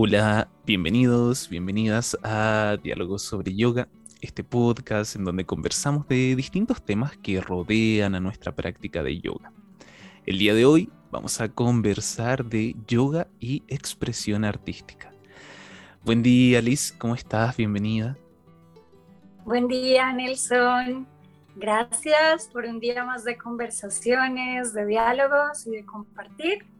Hola, bienvenidos, bienvenidas a Diálogos sobre Yoga, este podcast en donde conversamos de distintos temas que rodean a nuestra práctica de yoga. El día de hoy vamos a conversar de yoga y expresión artística. Buen día, Liz, ¿cómo estás? Bienvenida. Buen día, Nelson. Gracias por un día más de conversaciones, de diálogos y de compartir.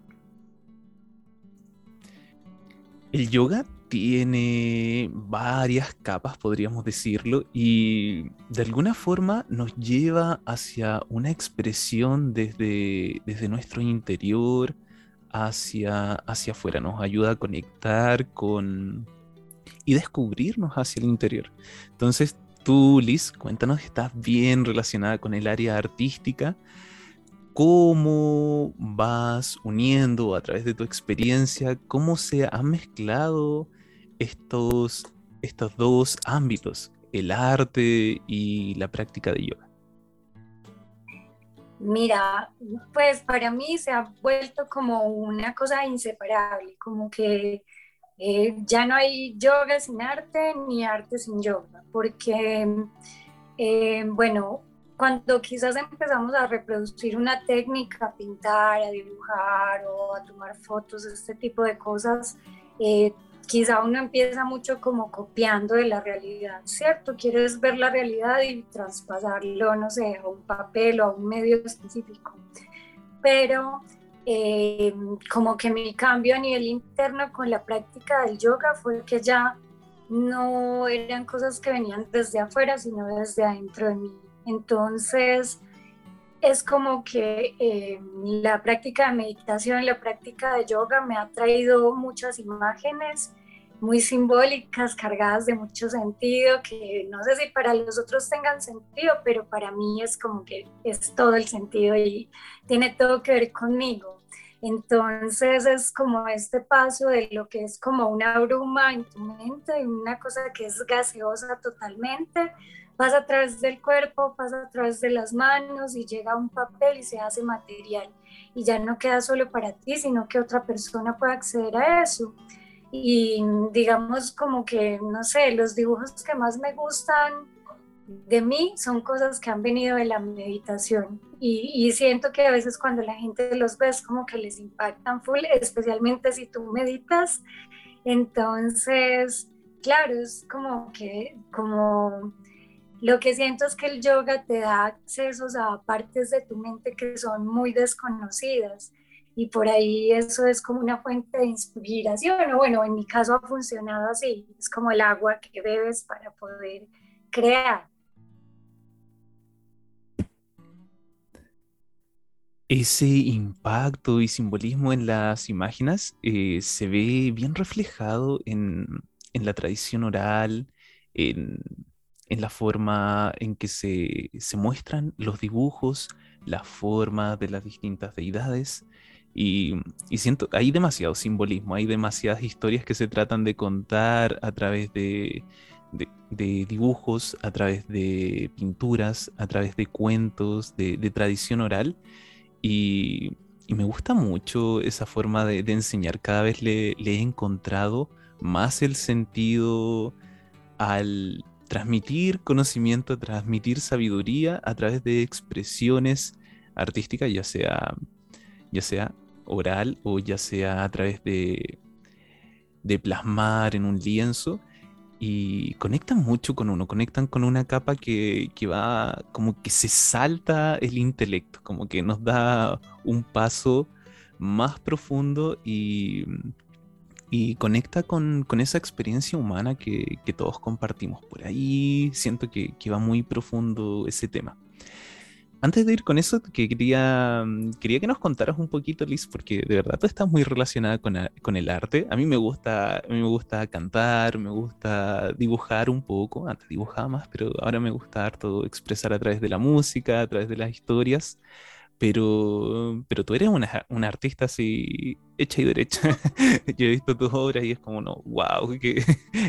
El yoga tiene varias capas, podríamos decirlo, y de alguna forma nos lleva hacia una expresión desde, desde nuestro interior hacia, hacia afuera, nos ayuda a conectar con y descubrirnos hacia el interior. Entonces, tú, Liz, cuéntanos, estás bien relacionada con el área artística cómo vas uniendo a través de tu experiencia, cómo se han mezclado estos, estos dos ámbitos, el arte y la práctica de yoga. Mira, pues para mí se ha vuelto como una cosa inseparable, como que eh, ya no hay yoga sin arte ni arte sin yoga, porque, eh, bueno, cuando quizás empezamos a reproducir una técnica, a pintar, a dibujar o a tomar fotos, este tipo de cosas, eh, quizá uno empieza mucho como copiando de la realidad, ¿cierto? Quieres ver la realidad y traspasarlo, no sé, a un papel o a un medio específico. Pero eh, como que mi cambio a nivel interno con la práctica del yoga fue que ya no eran cosas que venían desde afuera, sino desde adentro de mí entonces, es como que eh, la práctica de meditación, la práctica de yoga me ha traído muchas imágenes muy simbólicas, cargadas de mucho sentido, que no sé si para los otros tengan sentido, pero para mí es como que es todo el sentido y tiene todo que ver conmigo. Entonces es como este paso de lo que es como una bruma en tu mente, una cosa que es gaseosa totalmente, pasa a través del cuerpo, pasa a través de las manos y llega a un papel y se hace material. Y ya no queda solo para ti, sino que otra persona puede acceder a eso. Y digamos como que, no sé, los dibujos que más me gustan de mí son cosas que han venido de la meditación. Y, y siento que a veces cuando la gente los ve es como que les impactan full, especialmente si tú meditas. Entonces, claro, es como que, como lo que siento es que el yoga te da accesos a partes de tu mente que son muy desconocidas y por ahí eso es como una fuente de inspiración. Bueno, en mi caso ha funcionado así, es como el agua que bebes para poder crear. Ese impacto y simbolismo en las imágenes eh, se ve bien reflejado en, en la tradición oral, en, en la forma en que se, muestran los dibujos, la forma de las distintas deidades. Y, siento, hay demasiado simbolismo, hay demasiadas historias que se tratan de contar a través de, dibujos, a través de pinturas, a través de cuentos, de, tradición oral. Y, me gusta mucho esa forma de, enseñar. Cada vez le, he encontrado más el sentido al, transmitir conocimiento, transmitir sabiduría a través de expresiones artísticas, ya sea, ya sea oral o ya sea a través de, de plasmar en un lienzo. Y conectan mucho con uno, conectan con una capa que, que va como que se salta el intelecto, como que nos da un paso más profundo y, y conecta con, esa experiencia humana que, todos compartimos. Por ahí siento que, va muy profundo ese tema. Antes de ir con eso, que quería, quería que nos contaras un poquito, Liz, porque de verdad tú estás muy relacionada con, el arte. A mí me gusta, me gusta cantar, me gusta dibujar un poco. Antes dibujaba más, pero ahora me gusta harto expresar a través de la música, a través de las historias pero, pero tú eres una, una artista así hecha y derecha. Yo he visto tus obras y es como, no, wow, que,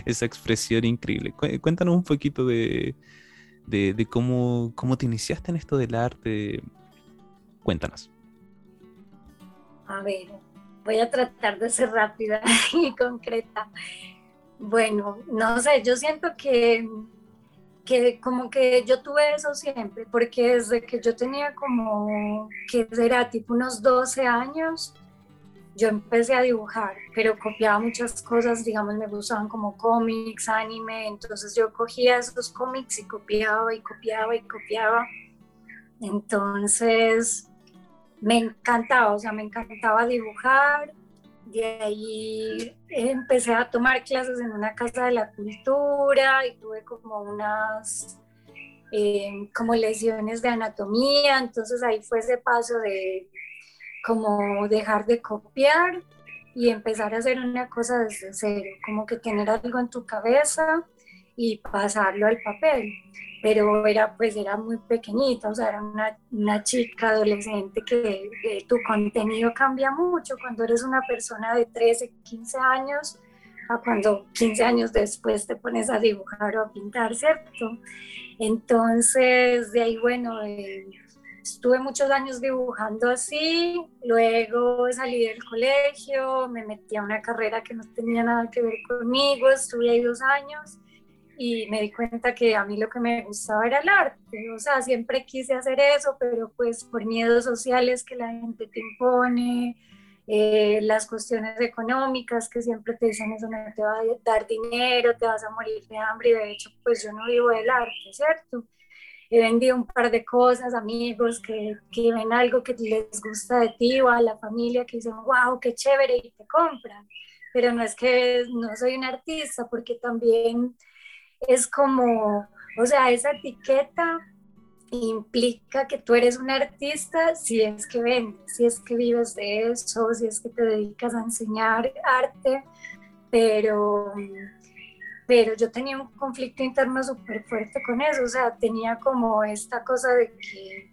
esa expresión increíble. Cuéntanos un poquito de, de, cómo, cómo te iniciaste en esto del arte. Cuéntanos. A ver, voy a tratar de ser rápida y concreta. Bueno, no sé, yo siento que, que como que yo tuve eso siempre, porque desde que yo tenía como, que era tipo unos 12 años, yo empecé a dibujar, pero copiaba muchas cosas, digamos, me gustaban como cómics, anime, entonces yo cogía esos cómics y copiaba y copiaba y copiaba. Entonces, me encantaba, o sea, me encantaba dibujar. De ahí empecé a tomar clases en una casa de la cultura y tuve como unas eh, como lesiones de anatomía, entonces ahí fue ese paso de como dejar de copiar y empezar a hacer una cosa desde cero, como que tener algo en tu cabeza y pasarlo al papel pero era pues era muy pequeñita, o sea, era una, una chica adolescente que, tu contenido cambia mucho cuando eres una persona de 13, 15 años a cuando 15 años después te pones a dibujar o a pintar, ¿cierto? Entonces, de ahí, bueno, eh, estuve muchos años dibujando así, luego salí del colegio, me metí a una carrera que no tenía nada que ver conmigo, estuve ahí dos años y me di cuenta que a mí lo que me gustaba era el arte, o sea, siempre quise hacer eso, pero pues por miedos sociales que la gente te impone, eh, las cuestiones económicas que siempre te dicen eso no te va a dar dinero, te vas a morir de hambre y de hecho pues yo no vivo del arte, ¿cierto? He vendido un par de cosas, amigos que, que ven algo que les gusta de ti o a la familia que dicen, wow, qué chévere y te compran. Pero no es que no soy un artista, porque también es como, o sea, esa etiqueta implica que tú eres un artista si es que vendes, si es que vives de eso, si es que te dedicas a enseñar arte, pero, pero yo tenía un conflicto interno súper fuerte con eso, o sea, tenía como esta cosa de que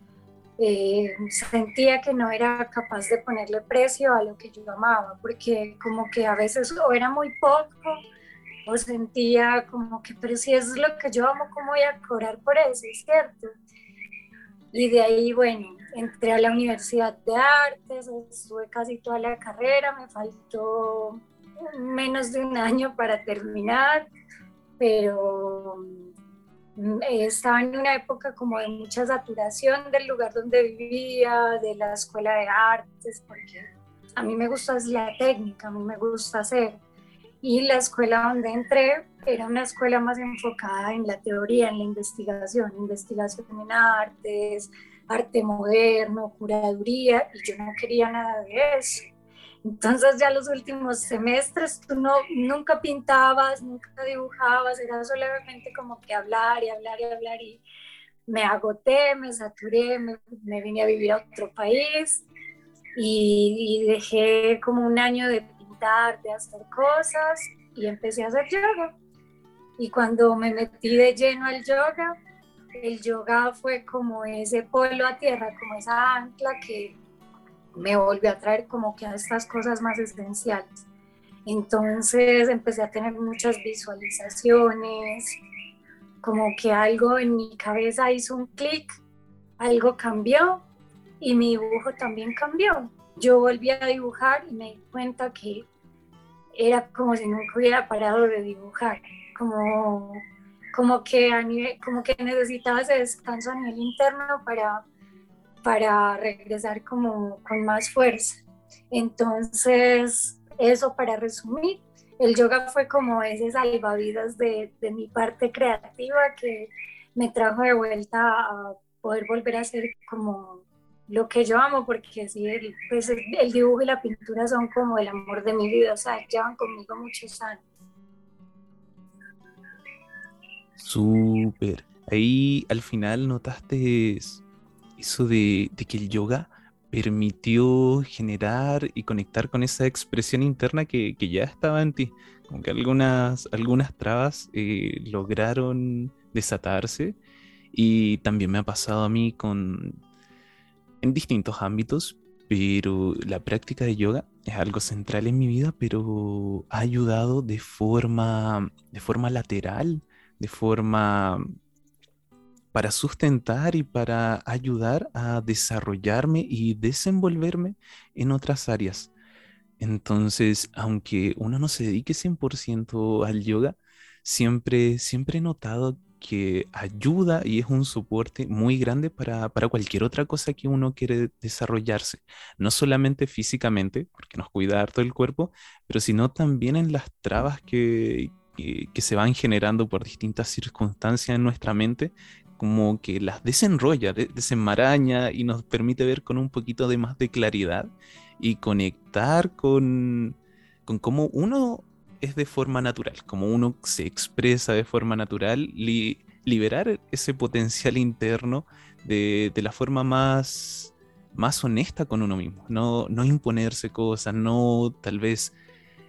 eh, sentía que no era capaz de ponerle precio a lo que yo amaba, porque como que a veces o era muy poco, o sentía como que, pero si eso es lo que yo amo, ¿cómo voy a cobrar por eso? ¿Cierto? Y de ahí, bueno, entré a la Universidad de Artes, estuve casi toda la carrera, me faltó menos de un año para terminar, pero mm, estaba en una época como de mucha saturación del lugar donde vivía, de la escuela de artes, porque a mí me gusta la técnica, a mí me gusta hacer y la escuela donde entré era una escuela más enfocada en la teoría, en la investigación, investigación en artes, arte moderno, curaduría, y yo no quería nada de eso. Entonces ya los últimos semestres tú no, nunca pintabas, nunca dibujabas, era solamente como que hablar y hablar y hablar y me agoté, me saturé, me, me vine a vivir a otro país y, y dejé como un año de de hacer cosas y empecé a hacer yoga. Y cuando me metí de lleno al yoga, el yoga fue como ese polo a tierra, como esa ancla que me volvió a traer como que a estas cosas más esenciales. Entonces empecé a tener muchas visualizaciones, como que algo en mi cabeza hizo un clic, algo cambió y mi dibujo también cambió. Yo volví a dibujar y me di cuenta que era como si nunca hubiera parado de dibujar, como, como, que, a nivel, como que necesitaba ese descanso a nivel interno para, para regresar como con más fuerza. Entonces, eso para resumir, el yoga fue como ese salvavidas de, de mi parte creativa que me trajo de vuelta a poder volver a ser como lo que yo amo, porque sí, el, pues el, dibujo y la pintura son como el amor de mi vida, o sea, llevan conmigo muchos años. Súper. Ahí al final notaste eso de, que el yoga permitió generar y conectar con esa expresión interna que, ya estaba en ti. Como que algunas, algunas trabas eh, lograron desatarse. Y también me ha pasado a mí con en distintos ámbitos, pero la práctica de yoga es algo central en mi vida, pero ha ayudado de forma, de forma lateral, de forma para sustentar y para ayudar a desarrollarme y desenvolverme en otras áreas. Entonces, aunque uno no se dedique 100% al yoga, siempre, siempre he notado que ayuda y es un soporte muy grande para, cualquier otra cosa que uno quiere desarrollarse. No solamente físicamente, porque nos cuida harto el cuerpo, pero sino también en las trabas que, que, se van generando por distintas circunstancias en nuestra mente, como que las desenrolla, desenmaraña y nos permite ver con un poquito de más de claridad y conectar con, con cómo uno es de forma natural, como uno se expresa de forma natural, liberar ese potencial interno de, la forma más, más honesta con uno mismo, no, no imponerse cosas, no tal vez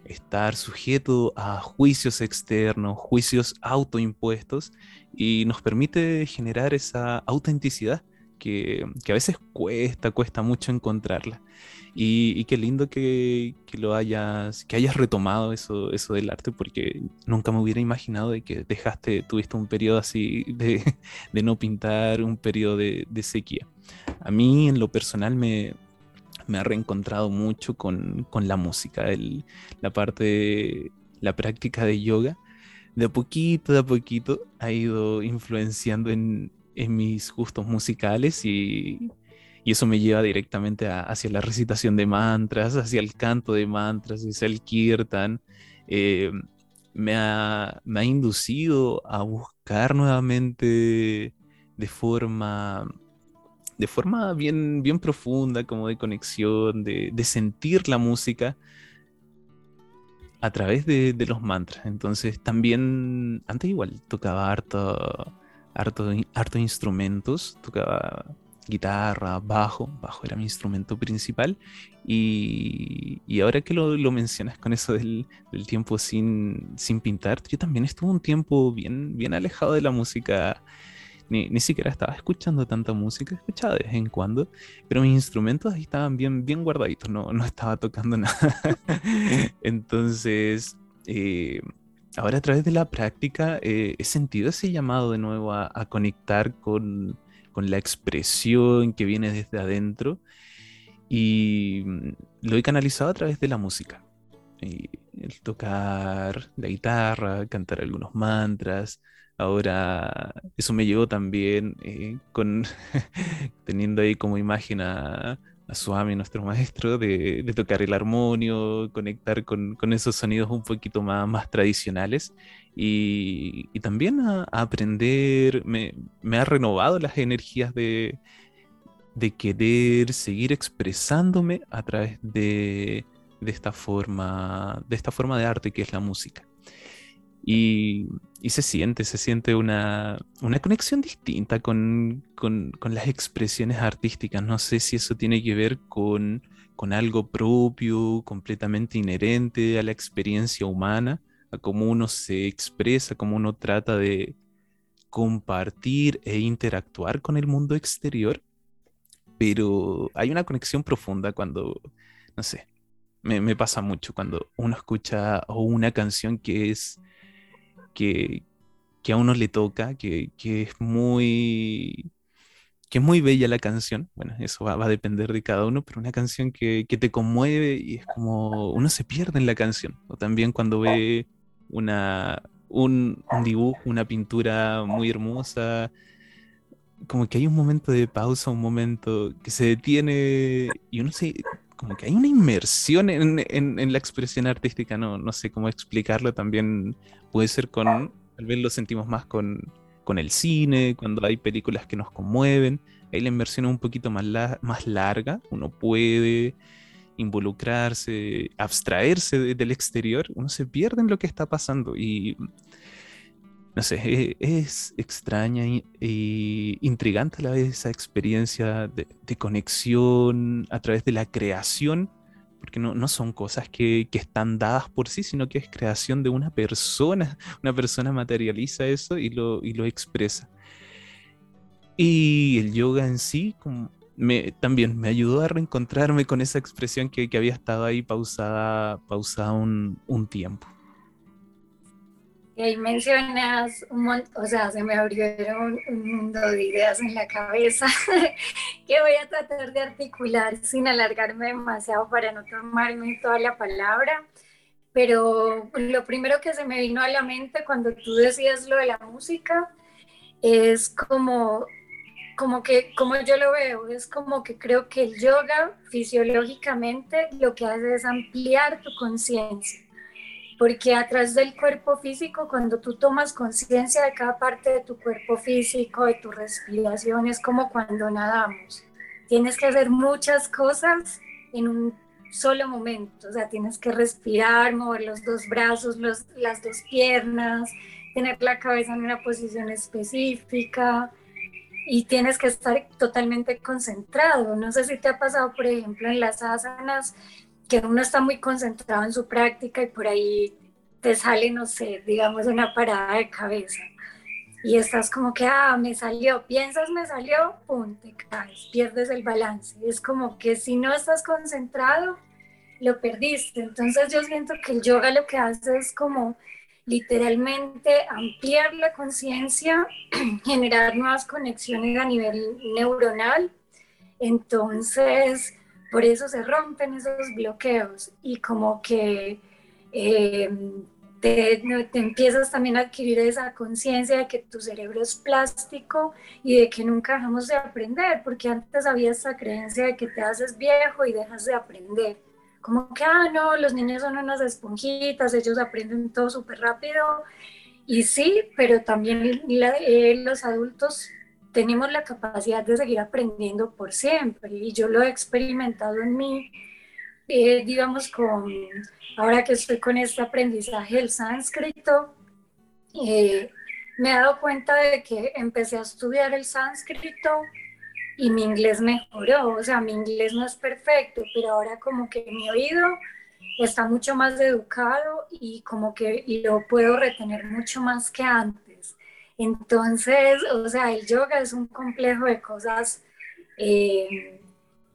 estar sujeto a juicios externos, juicios autoimpuestos, y nos permite generar esa autenticidad que, a veces cuesta, cuesta mucho encontrarla. Y, qué lindo que, lo hayas, que hayas retomado eso, eso del arte, porque nunca me hubiera imaginado de que dejaste, tuviste un periodo así de, no pintar, un periodo de, sequía. A mí en lo personal me, me ha reencontrado mucho con, la música, la parte, la práctica de yoga. De a poquito, de a poquito ha ido influenciando en, en mis gustos musicales y, y eso me lleva directamente hacia la recitación de mantras, hacia el canto de mantras, hacia el kirtan. Eh, me, ha, me, ha, inducido a buscar nuevamente de forma, de forma bien, bien profunda, como de conexión, de, de sentir la música a través de, de, los mantras. Entonces también, antes igual tocaba harto, harto, harto instrumentos, tocaba guitarra, bajo, bajo era mi instrumento principal. Y, ahora que lo, mencionas con eso del, tiempo sin, sin, pintar, yo también estuve un tiempo bien, bien alejado de la música. Ni, siquiera estaba escuchando tanta música, escuchaba de vez en cuando, pero mis instrumentos ahí estaban bien, bien guardaditos, no, no estaba tocando nada. Entonces, eh, ahora a través de la práctica eh, he sentido ese llamado de nuevo a conectar con, con la expresión que viene desde adentro y mm, lo he canalizado a través de la música. el tocar la guitarra, cantar algunos mantras. Ahora, eso me llevó también eh, con teniendo ahí como imagen a, a Suami, nuestro maestro, de, tocar el armonio, conectar con, esos sonidos un poquito más, más tradicionales y, también a, aprender, me, ha renovado las energías de, de querer seguir expresándome a través de, esta forma, de esta forma de arte que es la música. Y, se siente, se siente una, conexión distinta con, las expresiones artísticas. No sé si eso tiene que ver con, con algo propio, completamente inherente a la experiencia humana, a cómo uno se expresa, cómo uno trata de compartir e interactuar con el mundo exterior. Pero hay una conexión profunda cuando, no sé, me, me pasa mucho cuando uno escucha una canción que es que, a uno le toca, que, es muy que es muy bella la canción, bueno, eso va, a depender de cada uno, pero una canción que, te conmueve y es como uno se pierde en la canción, o también cuando ve una, un, dibujo, una pintura muy hermosa, como que hay un momento de pausa, un momento que se detiene y uno se, como que hay una inmersión en, la expresión artística, no, no sé cómo explicarlo, también puede ser con, tal vez lo sentimos más con, con el cine, cuando hay películas que nos conmueven, ahí la inmersión es un poquito más, más larga, uno puede involucrarse, abstraerse del exterior, uno se pierde en lo que está pasando y no sé, e, es, extraña e intrigante a la vez esa experiencia de, conexión a través de la creación, porque no, no son cosas que, que, están dadas por sí, sino que es creación de una persona. Una persona materializa eso y lo, y lo expresa. Y el yoga en sí también me ayudó a reencontrarme con esa expresión que, que había estado ahí pausada, pausada un, un tiempo. Y ahí mencionas un montón, o sea, se me abrieron un mundo de ideas en la cabeza que voy a tratar de articular sin alargarme demasiado para no tomarme toda la palabra. Pero lo primero que se me vino a la mente cuando tú decías lo de la música es como, como que, como yo lo veo, es como que creo que el yoga fisiológicamente lo que hace es ampliar tu conciencia porque a través del cuerpo físico, cuando tú tomas conciencia de cada parte de tu cuerpo físico, de tu respiración, es como cuando nadamos. Tienes que hacer muchas cosas en un solo momento, o sea, tienes que respirar, mover los dos brazos, las dos piernas, tener la cabeza en una posición específica y tienes que estar totalmente concentrado. No sé si te ha pasado, por ejemplo, en las asanas, que uno está muy concentrado en su práctica y por ahí te sale, no sé, digamos una parada de cabeza. Y estás como que, ah, me salió, piensas, me salió, pum, te caes, pierdes el balance. Es como que si no estás concentrado, lo perdiste. Entonces yo siento que el yoga lo que hace es como literalmente ampliar la conciencia, generar nuevas conexiones a nivel neuronal. Entonces, por eso se rompen esos bloqueos y como que eh, te, empiezas también a adquirir esa conciencia de que tu cerebro es plástico y de que nunca dejamos de aprender, porque antes había esa creencia de que te haces viejo y dejas de aprender. Como que, ah, no, los niños son unas esponjitas, ellos aprenden todo súper rápido. Y sí, pero también eh, los adultos tenemos la capacidad de seguir aprendiendo por siempre y yo lo he experimentado en mí, eh, digamos, con, ahora que estoy con este aprendizaje del sánscrito, eh, me he dado cuenta de que empecé a estudiar el sánscrito y mi inglés mejoró, o sea, mi inglés no es perfecto, pero ahora como que mi oído está mucho más educado y como que lo puedo retener mucho más que antes. Entonces, o sea, el yoga es un complejo de cosas eh,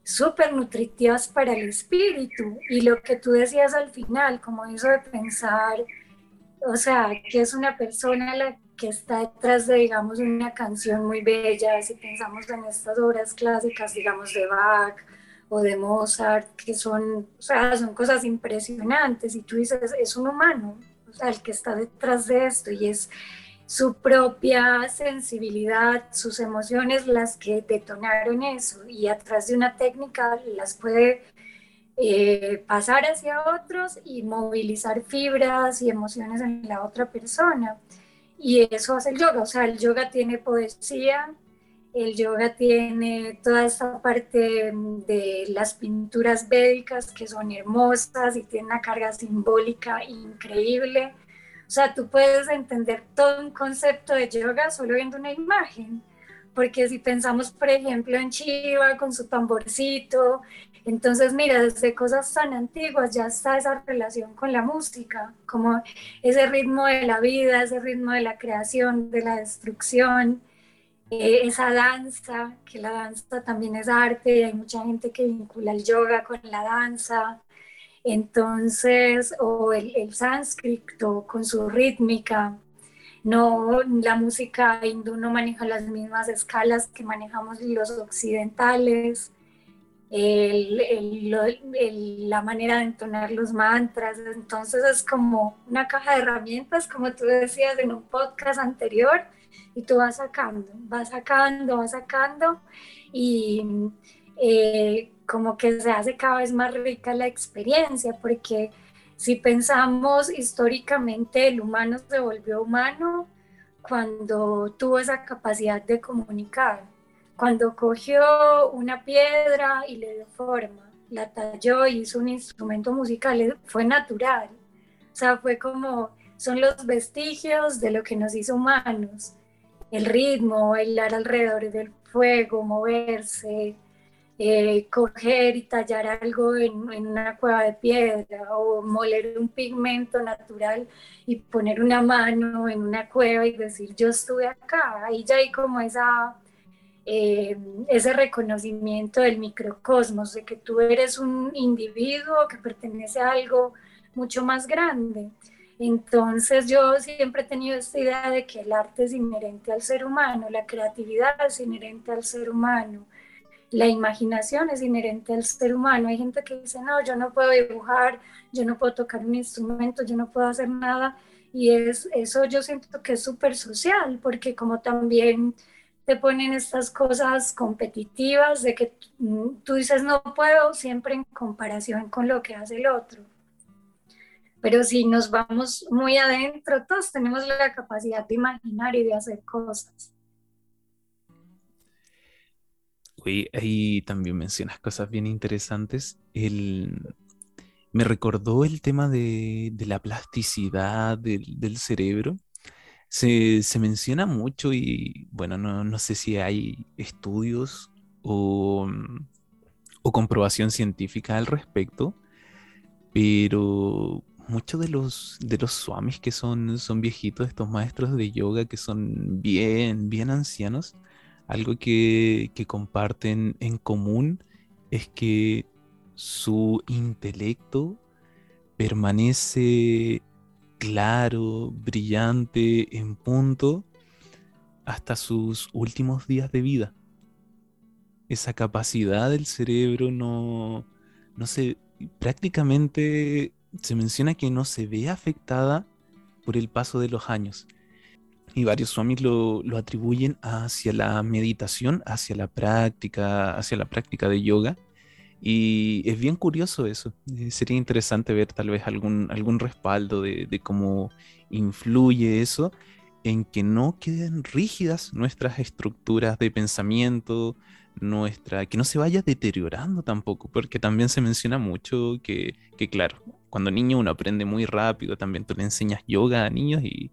súper nutritivas para el espíritu. Y lo que tú decías al final, como eso de pensar, o sea, que es una persona la que está detrás de, digamos, una canción muy bella, si pensamos en estas obras clásicas, digamos, de Bach o de Mozart, que son, o sea, son cosas impresionantes, y tú dices, es un humano, o sea, el que está detrás de esto, y es su propia sensibilidad, sus emociones las que detonaron eso y a través de una técnica las puede eh, pasar hacia otros y movilizar fibras y emociones en la otra persona. Y eso hace el yoga, o sea, el yoga tiene poesía, el yoga tiene toda esa parte de las pinturas védicas que son hermosas y tiene una carga simbólica increíble sea, tú puedes entender todo un concepto de yoga solo viendo una imagen, porque si pensamos, por ejemplo, en Shiva con su tamborcito, entonces mira, desde cosas tan antiguas ya está esa relación con la música, como ese ritmo de la vida, ese ritmo de la creación, de la destrucción, eh, esa danza, que la danza también es arte, hay mucha gente que vincula el yoga con la danza. Entonces, o el, sánscrito con su rítmica, no, la música hindú no maneja las mismas escalas que manejamos los occidentales, la manera de entonar los mantras, entonces es como una caja de herramientas, como tú decías en un podcast anterior, y tú vas sacando, vas sacando, vas sacando, y eh, como que se hace cada vez más rica la experiencia, porque si pensamos históricamente, el humano se volvió humano cuando tuvo esa capacidad de comunicar, cuando cogió una piedra y le dio forma, la talló y hizo un instrumento musical, fue natural, o sea, fue como, son los vestigios de lo que nos hizo humanos, el ritmo, bailar alrededor del fuego, moverse, eh, coger y tallar algo en, una cueva de piedra o moler un pigmento natural y poner una mano en una cueva y decir yo estuve acá. Ahí ya hay como esa, eh, ese reconocimiento del microcosmos, de que tú eres un individuo que pertenece a algo mucho más grande. Entonces yo siempre he tenido esta idea de que el arte es inherente al ser humano, la creatividad es inherente al ser humano, la imaginación es inherente al ser humano. Hay gente que dice, no, yo no puedo dibujar, yo no puedo tocar un instrumento, yo no puedo hacer nada. Y es, eso yo siento que es súper social, porque como también te ponen estas cosas competitivas de que tú dices no puedo siempre en comparación con lo que hace el otro. Pero si nos vamos muy adentro, todos tenemos la capacidad de imaginar y de hacer cosas. Uy, ahí también mencionas cosas bien interesantes. El... Me recordó el tema de, la plasticidad del, cerebro. Se, menciona mucho y bueno, no, sé si hay estudios o, o comprobación científica al respecto, pero muchos de los, de los swamis que son, son viejitos, estos maestros de yoga que son bien, bien ancianos, algo que, que comparten en común es que su intelecto permanece claro, brillante, en punto, hasta sus últimos días de vida. Esa capacidad del cerebro no, no se prácticamente se menciona que no se ve afectada por el paso de los años. Y varios swamis lo, lo atribuyen hacia la meditación, hacia la práctica, hacia la práctica de yoga. Y es bien curioso eso. Eh, sería interesante ver tal vez algún, algún respaldo de, de, cómo influye eso en que no queden rígidas nuestras estructuras de pensamiento, nuestra, que no se vaya deteriorando tampoco, porque también se menciona mucho que, que claro, cuando niño uno aprende muy rápido, también tú le enseñas yoga a niños y,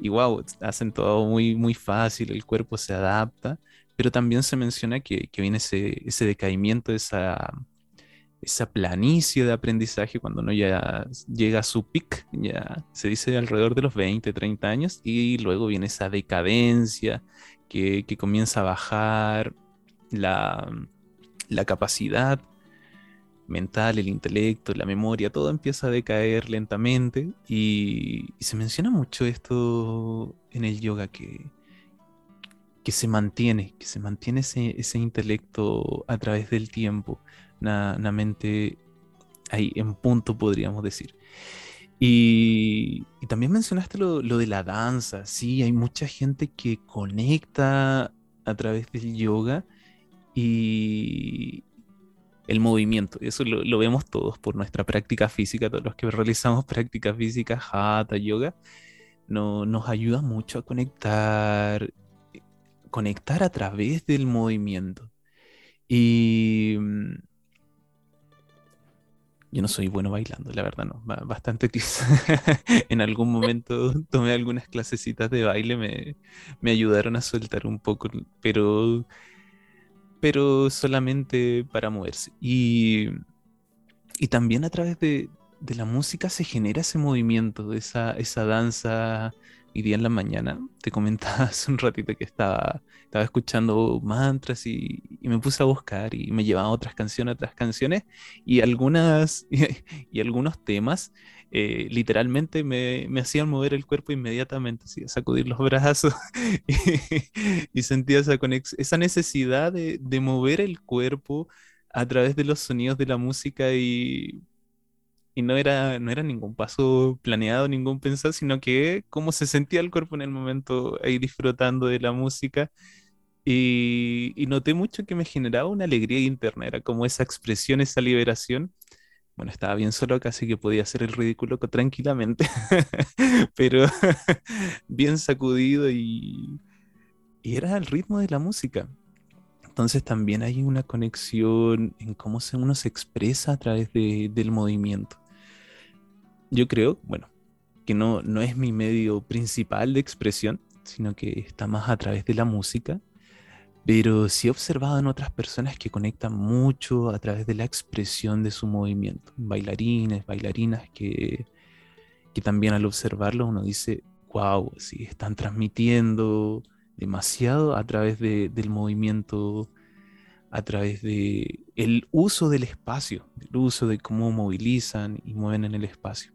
y wow, hacen todo muy, muy fácil, el cuerpo se adapta, pero también se menciona que, que viene ese, ese decaimiento, esa, esa planicie de aprendizaje cuando uno ya llega a su pic, ya se dice alrededor de los 20, 30 años, y luego viene esa decadencia que, que comienza a bajar la, la capacidad mental, el intelecto, la memoria, todo empieza a decaer lentamente y, se menciona mucho esto en el yoga que, que se mantiene, que se mantiene ese, intelecto a través del tiempo, una, mente ahí en punto podríamos decir. Y, también mencionaste lo, lo, de la danza, sí, hay mucha gente que conecta a través del yoga y, el movimiento. Y eso lo, vemos todos por nuestra práctica física, todos los que realizamos práctica física, hatha, yoga, no, nos ayuda mucho a conectar, conectar a través del movimiento. Y mm, yo no soy bueno bailando, la verdad no, bastante en algún momento tomé algunas clasecitas de baile, me, me ayudaron a soltar un poco, pero pero solamente para moverse. Y, y también a través de, de, la música se genera ese movimiento, esa, esa danza. Y día en la mañana te comentaba hace un ratito que estaba, estaba escuchando mantras y, y, me puse a buscar y me llevaba otras canciones, otras canciones y algunas y algunos temas eh, literalmente me, hacían mover el cuerpo inmediatamente, sacudir los brazos y, sentía esa, esa necesidad de, mover el cuerpo a través de los sonidos de la música y, no, era, no era ningún paso planeado, ningún pensado, sino que cómo se sentía el cuerpo en el momento ahí disfrutando de la música. Y, y noté mucho que me generaba una alegría interna, era como esa expresión, esa liberación bueno, estaba bien solo, casi que podía hacer el ridículo tranquilamente, pero bien sacudido y, era el ritmo de la música. Entonces también hay una conexión en cómo uno se expresa a través del movimiento. Yo creo, bueno, que no, no es mi medio principal de expresión, sino que está más a través de la música pero sí he observado en otras personas que conectan mucho a través de la expresión de su movimiento. Bailarines, bailarinas que, que también al observarlo uno dice, wow, sí, están transmitiendo demasiado a través del movimiento, a través de uso del espacio, el uso de cómo movilizan y mueven en el espacio.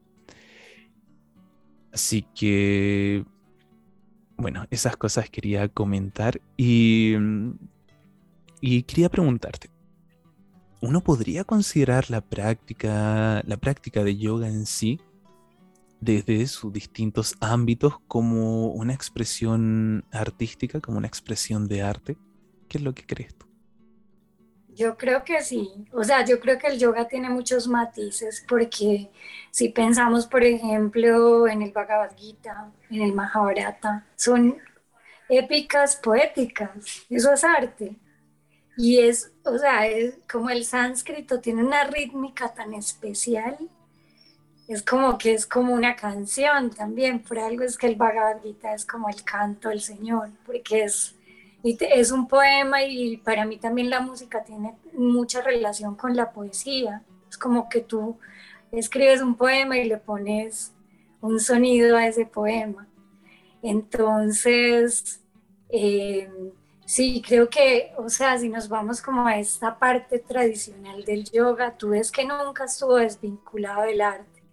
Así que, bueno, esas cosas quería comentar y, y quería preguntarte, ¿uno podría considerar la práctica, la práctica de yoga en sí desde sus distintos ámbitos como una expresión artística, como una expresión de arte? ¿Qué es lo que crees tú? Yo creo que sí, o sea, yo creo que el yoga tiene muchos matices porque si pensamos, por ejemplo, en el Bhagavad Gita, en el Mahabharata, son épicas poéticas, eso es arte. Y es, o sea, es como el sánscrito tiene una rítmica tan especial, es como que es como una canción también, por algo es que el Bhagavad Gita es como el canto del Señor, porque es es un poema y para mí también la música tiene mucha relación con la poesía. Es como que tú escribes un poema y le pones un sonido a ese poema. Entonces, eh, sí, creo que, o sea, si nos vamos como a esta parte tradicional del yoga, tú ves que nunca estuvo desvinculado del arte.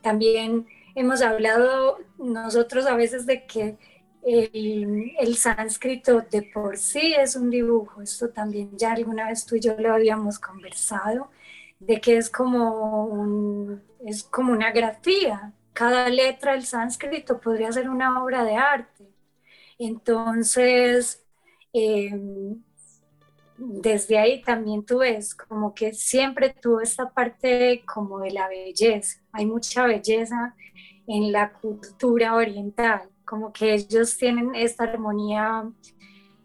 También hemos hablado nosotros a veces de que el, sánscrito de por sí es un dibujo, esto también ya alguna vez tú y yo lo habíamos conversado, de que es como, es como una grafía, cada letra del sánscrito podría ser una obra de arte. Entonces, em, desde ahí también tú ves como que siempre tuvo esta parte como de la belleza, hay mucha belleza en la cultura oriental como que ellos tienen esta armonía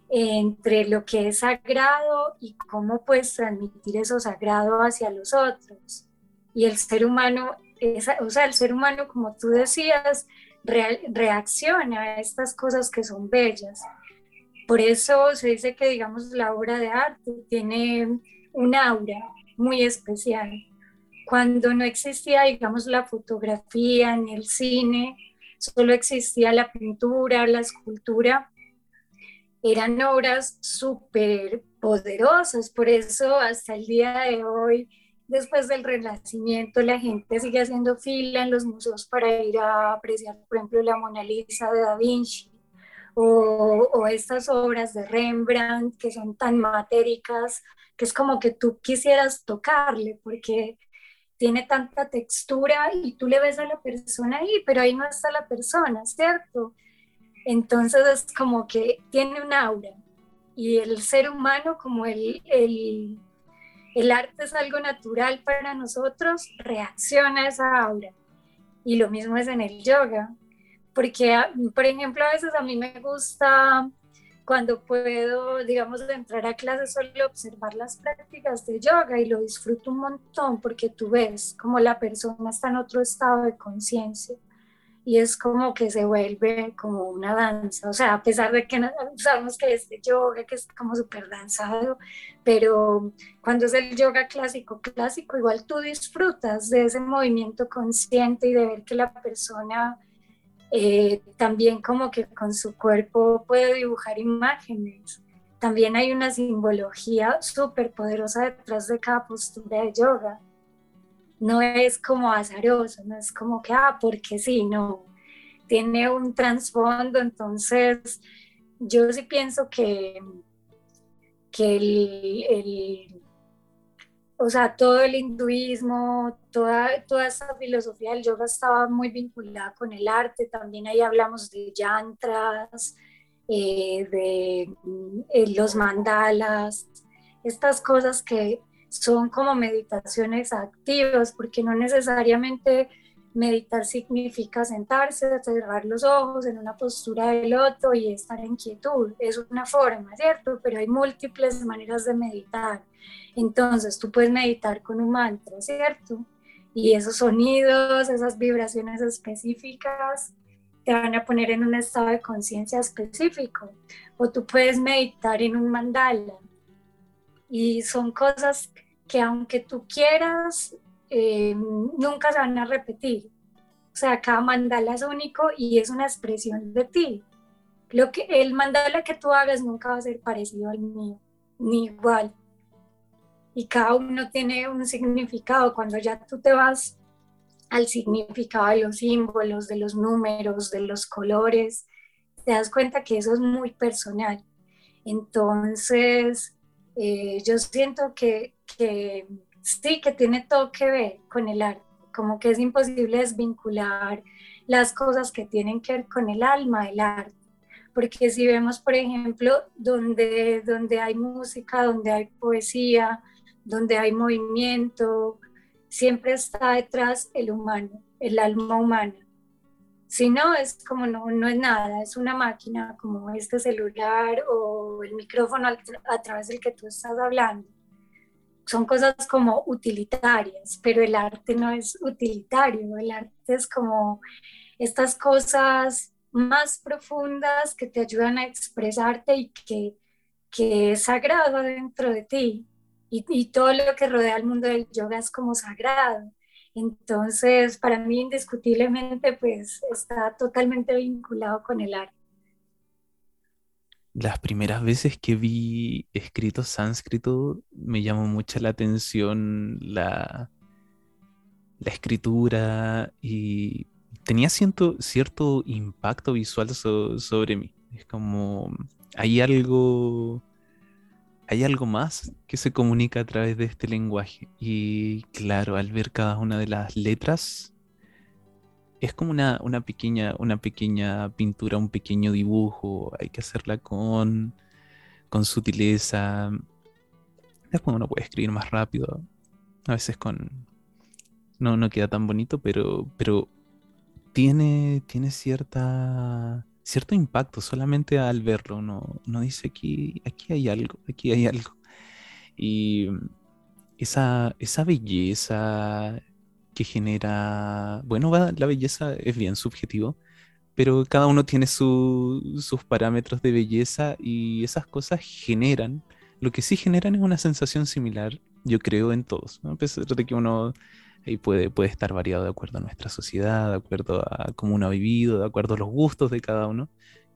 entre lo que es sagrado y cómo puedes transmitir eso sagrado hacia los otros. Y el ser humano, o sea, el ser humano, como tú decías, reacciona a estas cosas que son bellas. Por eso se dice que, digamos, la obra de arte tiene un aura muy especial. Cuando no existía, digamos, la fotografía ni el cine, solo existía la pintura, la escultura, eran obras súper poderosas, por eso hasta el día de hoy, después del Renacimiento, la gente sigue haciendo fila en los museos para ir a apreciar, por ejemplo, la Mona Lisa de Da Vinci. O, estas obras de Rembrandt que son tan matéricas que es como que tú quisieras tocarle porque tiene tanta textura y tú le ves a la persona ahí, pero ahí no está la persona, ¿cierto? Entonces es como que tiene un aura y el ser humano como el, el, el arte es algo natural para nosotros, reacciona a esa aura. Y lo mismo es en el yoga, porque, por ejemplo, a veces a mí me gusta cuando puedo, digamos, entrar a clases, solo observar las prácticas de yoga y lo disfruto un montón porque tú ves como la persona está en otro estado de conciencia y es como que se vuelve como una danza, o sea, a pesar de que sabemos que es de yoga, que es como súper danzado, pero cuando es el yoga clásico, clásico, igual tú disfrutas de ese movimiento consciente y de ver que la persona eh, también como que con su cuerpo puede dibujar imágenes. También hay una simbología súper poderosa detrás de cada postura de yoga. No es como azaroso, no es como que, ah, porque sí, no. Tiene un trasfondo, entonces yo sí pienso que, que el o sea, todo el hinduismo, toda, toda esa filosofía del yoga estaba muy vinculada con el arte. También ahí hablamos de yantras, eh, de eh, los mandalas, estas cosas que son como meditaciones activas, porque no necesariamente meditar significa sentarse, cerrar los ojos en una postura de loto y estar en quietud. Es una forma, ¿cierto? Pero hay múltiples maneras de meditar. Entonces tú puedes meditar con un mantra, ¿cierto? Y esos sonidos, esas vibraciones específicas te van a poner en un estado de conciencia específico. O tú puedes meditar en un mandala. Y son cosas que aunque tú quieras, eh, nunca se van a repetir. O sea, cada mandala es único y es una expresión de ti. Lo que, el mandala que tú hagas nunca va a ser parecido al mío, ni igual y cada uno tiene un significado. Cuando ya tú te vas al significado de los símbolos, de los números, de los colores, te das cuenta que eso es muy personal. Entonces, eh, yo siento que, que sí, que tiene todo que ver con el arte, como que es imposible desvincular las cosas que tienen que ver con el alma del arte. Porque si vemos, por ejemplo, donde, donde hay música, donde hay poesía, donde hay movimiento, siempre está detrás el humano, el alma humana. Si no, es como no, no es nada, es una máquina como este celular o el micrófono a través del que tú estás hablando. Son cosas como utilitarias, pero el arte no es utilitario, el arte es como estas cosas más profundas que te ayudan a expresarte y que, que es sagrado dentro de ti y, todo lo que rodea el mundo del yoga es como sagrado. Entonces, para mí indiscutiblemente, pues está totalmente vinculado con el arte. Las primeras veces que vi escrito sánscrito me llamó mucho la atención la, la escritura y tenía cierto, cierto impacto visual sobre mí. Es como, hay algo hay algo más que se comunica a través de este lenguaje. Y claro, al ver cada una de las letras, es como una, pequeña, una pequeña pintura, un pequeño dibujo. Hay que hacerla con, con sutileza. Después uno puede escribir más rápido. A veces con. No, no queda tan bonito, pero, pero tiene, tiene cierta cierto impacto solamente al verlo. Uno, dice aquí, aquí hay algo, aquí hay algo. Y esa, esa belleza que genera, bueno, la belleza es bien subjetivo, pero cada uno tiene sus parámetros de belleza y esas cosas generan, lo que sí generan es una sensación similar, yo creo, en todos, a pesar de que uno y puede, puede estar variado de acuerdo a nuestra sociedad, de acuerdo a cómo uno ha vivido, de acuerdo a los gustos de cada uno.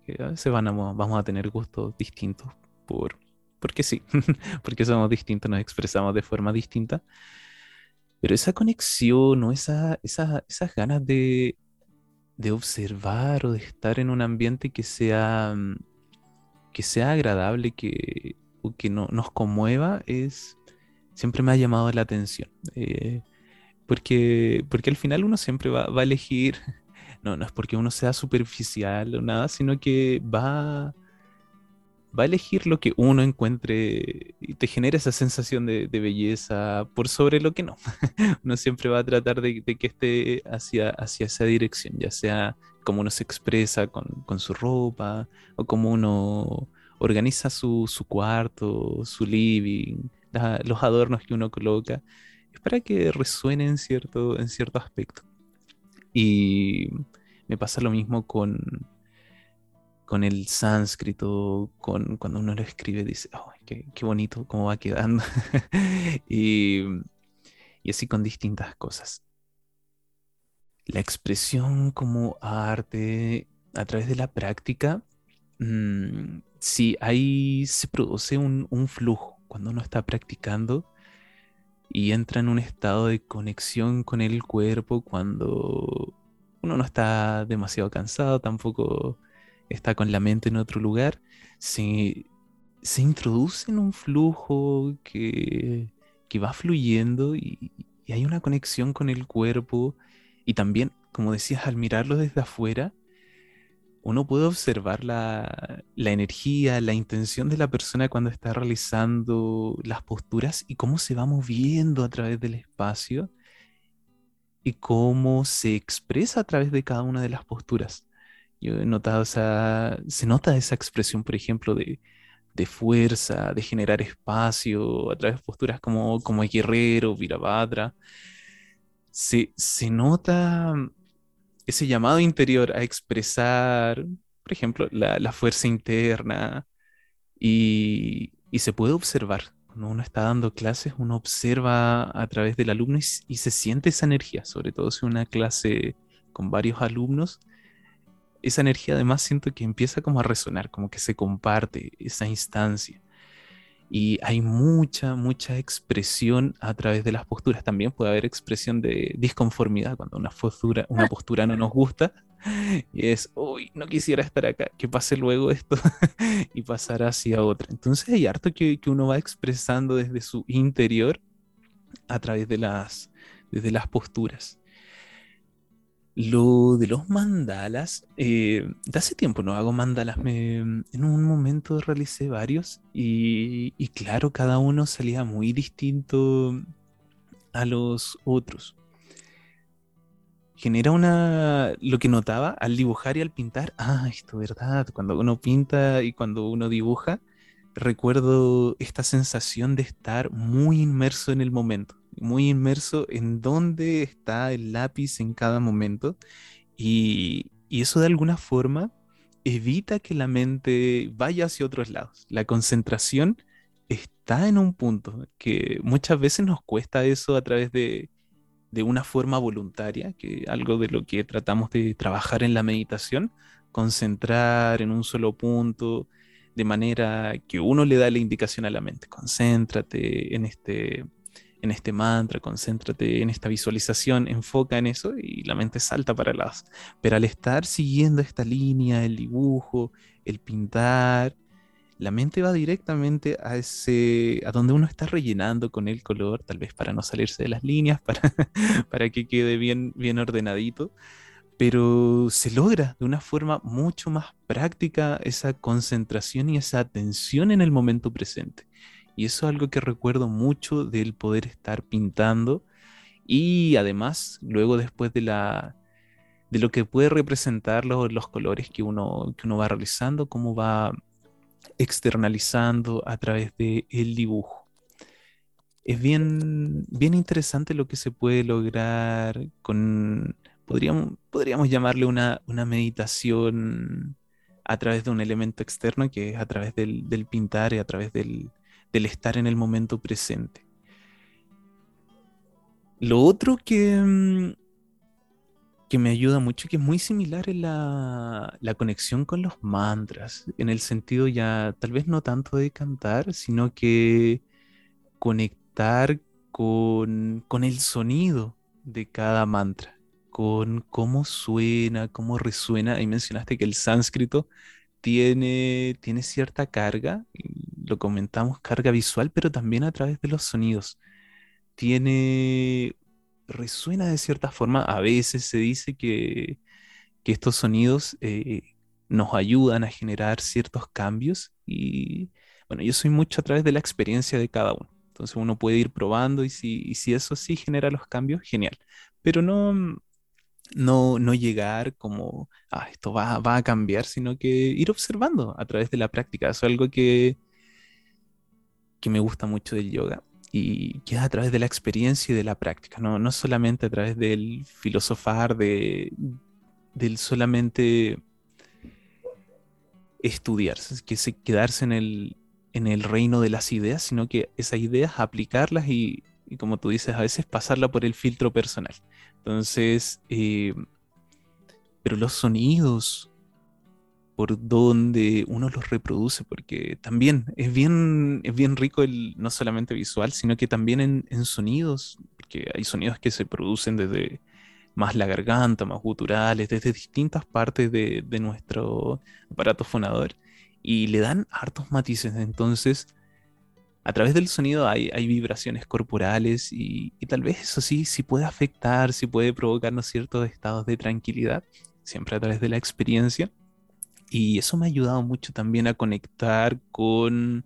Que a veces van vamos a tener gustos distintos por, porque sí, porque somos distintos, nos expresamos de forma distinta. Pero esa conexión o esa, esa, esas ganas de, de observar o de estar en un ambiente que sea, que sea agradable, que, o que no, nos conmueva, es, siempre me ha llamado la atención. Eh, porque, porque al final uno siempre va, a elegir, no, no es porque uno sea superficial o nada, sino que va, va a elegir lo que uno encuentre y te genera esa sensación de, belleza por sobre lo que no. uno siempre va a tratar de, que esté hacia, hacia esa dirección, ya sea como uno se expresa con, su ropa o como uno organiza su, cuarto, su living, los adornos que uno coloca es para que resuene en cierto, en cierto aspecto. Y me pasa lo mismo con, con el sánscrito, con, cuando uno lo escribe, dice, qué, bonito, cómo va quedando. y, así con distintas cosas. La expresión como arte a través de la práctica, mm, sí, ahí se produce un, flujo cuando uno está practicando y entra en un estado de conexión con el cuerpo cuando uno no está demasiado cansado, tampoco está con la mente en otro lugar, se, se introduce en un flujo que, que va fluyendo y, y hay una conexión con el cuerpo. Y también, como decías, al mirarlo desde afuera, uno puede observar la, energía, la intención de la persona cuando está realizando las posturas y cómo se va moviendo a través del espacio y cómo se expresa a través de cada una de las posturas. Yo he notado se nota esa expresión, por ejemplo, de, fuerza, de generar espacio a través de posturas como, como el guerrero, Virabhadra. Se, se nota ese llamado interior a expresar, por ejemplo, la, fuerza interna y, se puede observar. Cuando uno está dando clases, uno observa a través del alumno y, se siente esa energía, sobre todo si una clase con varios alumnos, esa energía además siento que empieza como a resonar, como que se comparte esa instancia. Y hay mucha, mucha expresión a través de las posturas. También puede haber expresión de disconformidad cuando una postura, una postura no nos gusta. Y es, uy, no quisiera estar acá, que pase luego esto y pasar hacia otra. Entonces hay harto que, que uno va expresando desde su interior a través de las, desde las posturas. Lo de los mandalas, eh, de hace tiempo no hago mandalas, me, en un momento realicé varios y, y, claro, cada uno salía muy distinto a los otros. Genera una, lo que notaba al dibujar y al pintar, ah, esto es verdad, cuando uno pinta y cuando uno dibuja, recuerdo esta sensación de estar muy inmerso en el momento muy inmerso en dónde está el lápiz en cada momento y, eso de alguna forma evita que la mente vaya hacia otros lados. La concentración está en un punto que muchas veces nos cuesta eso a través de, de una forma voluntaria, que algo de lo que tratamos de trabajar en la meditación, concentrar en un solo punto, de manera que uno le da la indicación a la mente, concéntrate en este, en este mantra, concéntrate en esta visualización, enfoca en eso y la mente salta para lados. Pero al estar siguiendo esta línea, el dibujo, el pintar, la mente va directamente a ese a donde uno está rellenando con el color, tal vez para no salirse de las líneas, para, para que quede bien, bien ordenadito. Pero se logra de una forma mucho más práctica esa concentración y esa atención en el momento presente. Y eso es algo que recuerdo mucho del poder estar pintando. Y además, luego después de la de lo que puede representar los, los colores que uno, que uno va realizando, cómo va externalizando a través del el dibujo. Es bien, bien interesante lo que se puede lograr con, podríamos, podríamos llamarle una, una meditación a través de un elemento externo, que es a través del, del pintar y a través del, del estar en el momento presente. Lo otro que, mm, que me ayuda mucho, que es muy similar, es la, la, conexión con los mantras, en el sentido ya tal vez no tanto de cantar, sino que conectar con, con el sonido de cada mantra, con cómo suena, cómo resuena. Ahí mencionaste que el sánscrito tiene, tiene cierta carga, lo comentamos, carga visual, pero también a través de los sonidos. Tiene, resuena de cierta forma, a veces se dice que, estos sonidos eh, nos ayudan a generar ciertos cambios y bueno, yo soy mucho a través de la experiencia de cada uno. Entonces uno puede ir probando y si, y si eso sí genera los cambios, genial. Pero no, no, no llegar como, ah, esto va, va, a cambiar, sino que ir observando a través de la práctica. Eso es algo que, que me gusta mucho del yoga y que es a través de la experiencia y de la práctica, no, no solamente a través del filosofar, de, del solamente estudiar, que se, quedarse en el, en el reino de las ideas, sino que esas ideas aplicarlas y, y como tú dices, a veces pasarla por el filtro personal. Entonces, eh, pero los sonidos, por donde uno los reproduce, porque también es bien, es bien rico el no solamente visual, sino que también en, sonidos, porque hay sonidos que se producen desde más la garganta, más guturales, desde distintas partes de, de nuestro aparato fonador, y le dan hartos matices. Entonces, a través del sonido hay, vibraciones corporales y, tal vez eso sí, sí puede afectar, sí puede provocarnos ciertos estados de tranquilidad, siempre a través de la experiencia. Y eso me ha ayudado mucho también a conectar con,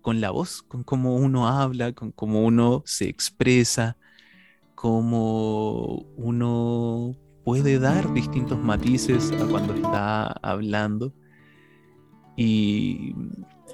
con la voz, con cómo uno habla, con cómo uno se expresa, cómo uno puede dar distintos matices a cuando está hablando. Y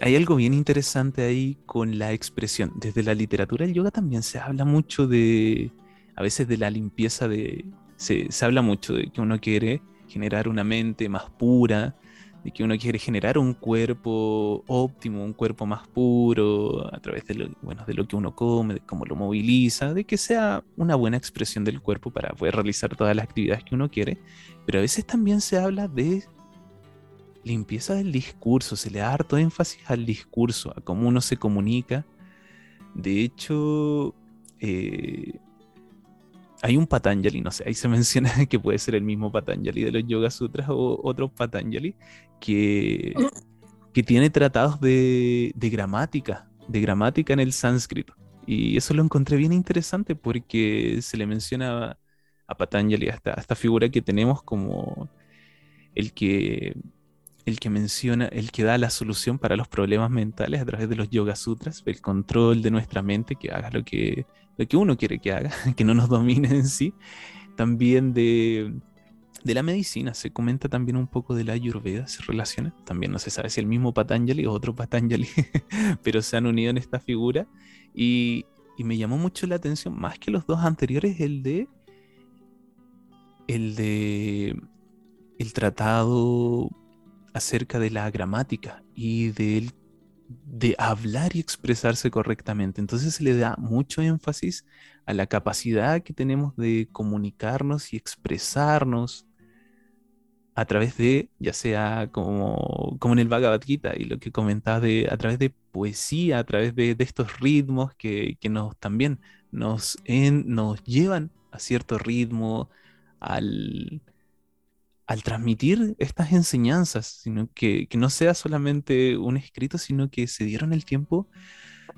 hay algo bien interesante ahí con la expresión. Desde la literatura del yoga también se habla mucho de, a veces de la limpieza de, se, habla mucho de que uno quiere generar una mente más pura, de que uno quiere generar un cuerpo óptimo, un cuerpo más puro, a través de lo, bueno, de lo que uno come, de cómo lo moviliza, de que sea una buena expresión del cuerpo para poder realizar todas las actividades que uno quiere. Pero a veces también se habla de limpieza del discurso, se le da harto énfasis al discurso, a cómo uno se comunica. De hecho, eh, hay un Patanjali, no sé, ahí se menciona que puede ser el mismo Patanjali de los Yoga Sutras o otro Patanjali que, que tiene tratados de, de gramática, de gramática en el sánscrito. Y eso lo encontré bien interesante porque se le menciona a Patanjali, a esta, figura que tenemos como el que, el que menciona, el que da la solución para los problemas mentales a través de los Yoga Sutras, el control de nuestra mente, que haga lo que, lo que uno quiere que haga, que no nos domine en sí. También de, de la medicina, se comenta también un poco de la Ayurveda, se relaciona. También no se sabe si el mismo Patanjali o otro Patanjali, pero se han unido en esta figura. Y, y me llamó mucho la atención, más que los dos anteriores, el de el de el tratado acerca de la gramática y de, de hablar y expresarse correctamente. Entonces se le da mucho énfasis a la capacidad que tenemos de comunicarnos y expresarnos a través de, ya sea como, como en el Bhagavad Gita y lo que comentabas de, a través de poesía, a través de, estos ritmos que, nos también nos, nos llevan a cierto ritmo, al, al transmitir estas enseñanzas, sino que, no sea solamente un escrito, sino que se dieron el tiempo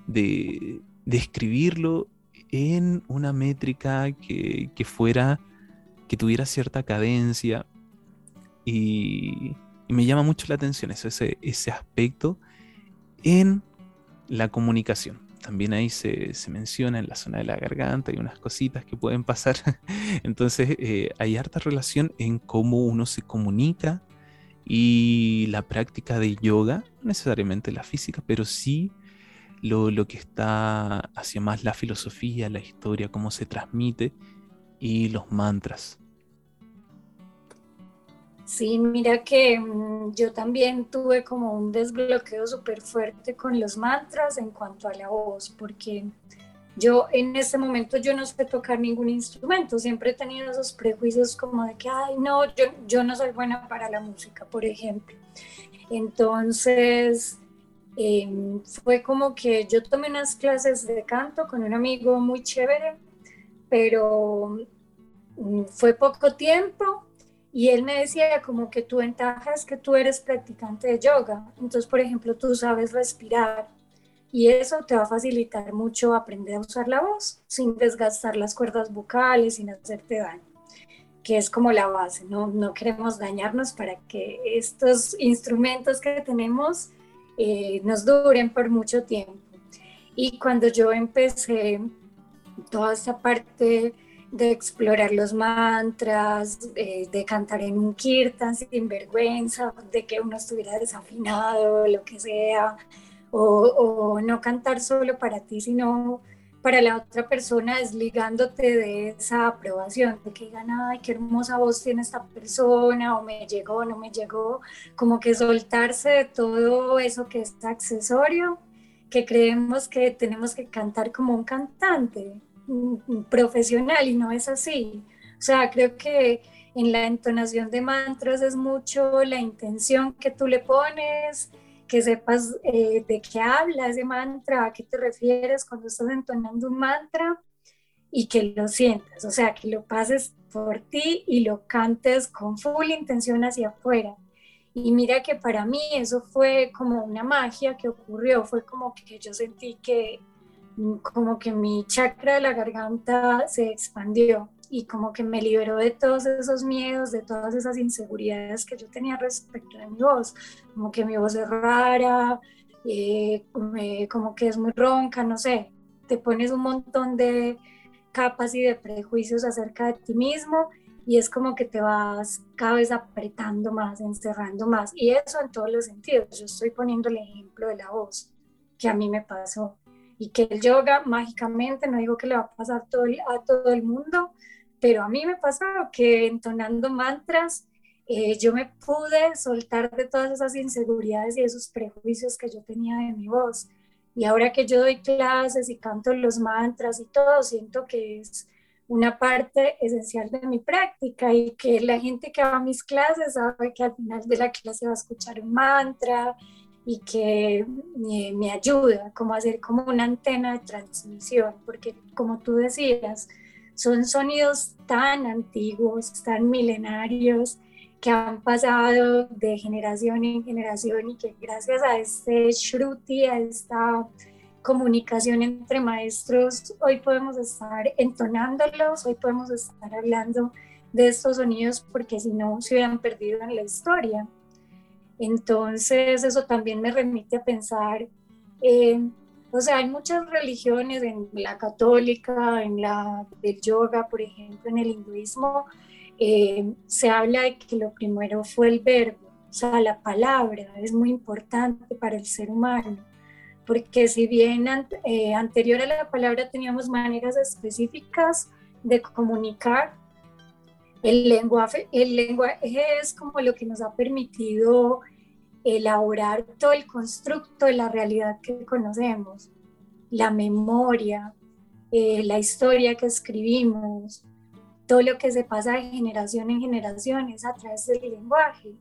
de, escribirlo en una métrica que, fuera, que tuviera cierta cadencia. Y, me llama mucho la atención ese, ese aspecto en la comunicación también ahí se, menciona en la zona de la garganta y unas cositas que pueden pasar. Entonces eh, hay harta relación en cómo uno se comunica y la práctica de yoga, no necesariamente la física, pero sí lo, lo que está hacia más la filosofía, la historia, cómo se transmite y los mantras. Sí, mira que mm, yo también tuve como un desbloqueo súper fuerte con los mantras en cuanto a la voz, porque yo en ese momento yo no sé tocar ningún instrumento, siempre he tenido esos prejuicios como de que, ay, no, yo, yo no soy buena para la música, por ejemplo. Entonces, em, fue como que yo tomé unas clases de canto con un amigo muy chévere, pero mm, fue poco tiempo y él me decía como que tu ventaja es que tú eres practicante de yoga. Entonces, por ejemplo, tú sabes respirar y eso te va a facilitar mucho aprender a usar la voz sin desgastar las cuerdas vocales, sin hacerte daño, que es como la base. No, no queremos dañarnos para que estos instrumentos que tenemos eh, nos duren por mucho tiempo. Y cuando yo empecé toda esta parte de explorar los mantras, de cantar en un kirtan sin vergüenza, de que uno estuviera desafinado, lo que sea, o, no cantar solo para ti, sino para la otra persona, desligándote de esa aprobación, de que digan, ay, qué hermosa voz tiene esta persona, o me llegó, no me llegó, como que soltarse de todo eso que es accesorio, que creemos que tenemos que cantar como un cantante profesional y no es así. O sea, creo que en la entonación de mantras es mucho la intención que tú le pones, que sepas eh, de qué habla ese mantra, a qué te refieres cuando estás entonando un mantra y que lo sientas, o sea, que lo pases por ti y lo cantes con full intención hacia afuera. Y mira que para mí eso fue como una magia que ocurrió, fue como que yo sentí que como que mi chakra de la garganta se expandió y como que me liberó de todos esos miedos, de todas esas inseguridades que yo tenía respecto de mi voz, como que mi voz es rara, eh, como que es muy ronca, no sé, te pones un montón de capas y de prejuicios acerca de ti mismo y es como que te vas cada vez apretando más, encerrando más. Y eso en todos los sentidos. Yo estoy poniendo el ejemplo de la voz que a mí me pasó y que el yoga mágicamente, no digo que le va a pasar todo, a todo el mundo, pero a mí me pasó que entonando mantras, eh, yo me pude soltar de todas esas inseguridades y esos prejuicios que yo tenía de mi voz. Y ahora que yo doy clases y canto los mantras y todo, siento que es una parte esencial de mi práctica y que la gente que va a mis clases sabe que al final de la clase va a escuchar un mantra y que me, me ayuda como a hacer como una antena de transmisión, porque como tú decías, son sonidos tan antiguos, tan milenarios, que han pasado de generación en generación y que gracias a este shruti, a esta comunicación entre maestros, hoy podemos estar entonándolos, hoy podemos estar hablando de estos sonidos porque si no se hubieran perdido en la historia. Entonces eso también me remite a pensar, o sea, hay muchas religiones, en la católica, en la del yoga, por ejemplo, en el hinduismo, eh, se habla de que lo primero fue el verbo, o sea, la palabra es muy importante para el ser humano porque si bien eh, anterior a la palabra teníamos maneras específicas de comunicar, el lenguaje, el lenguaje es como lo que nos ha permitido elaborar todo el constructo de la realidad que conocemos, la memoria, eh, la historia que escribimos, todo lo que se pasa de generación en generación es a través del lenguaje.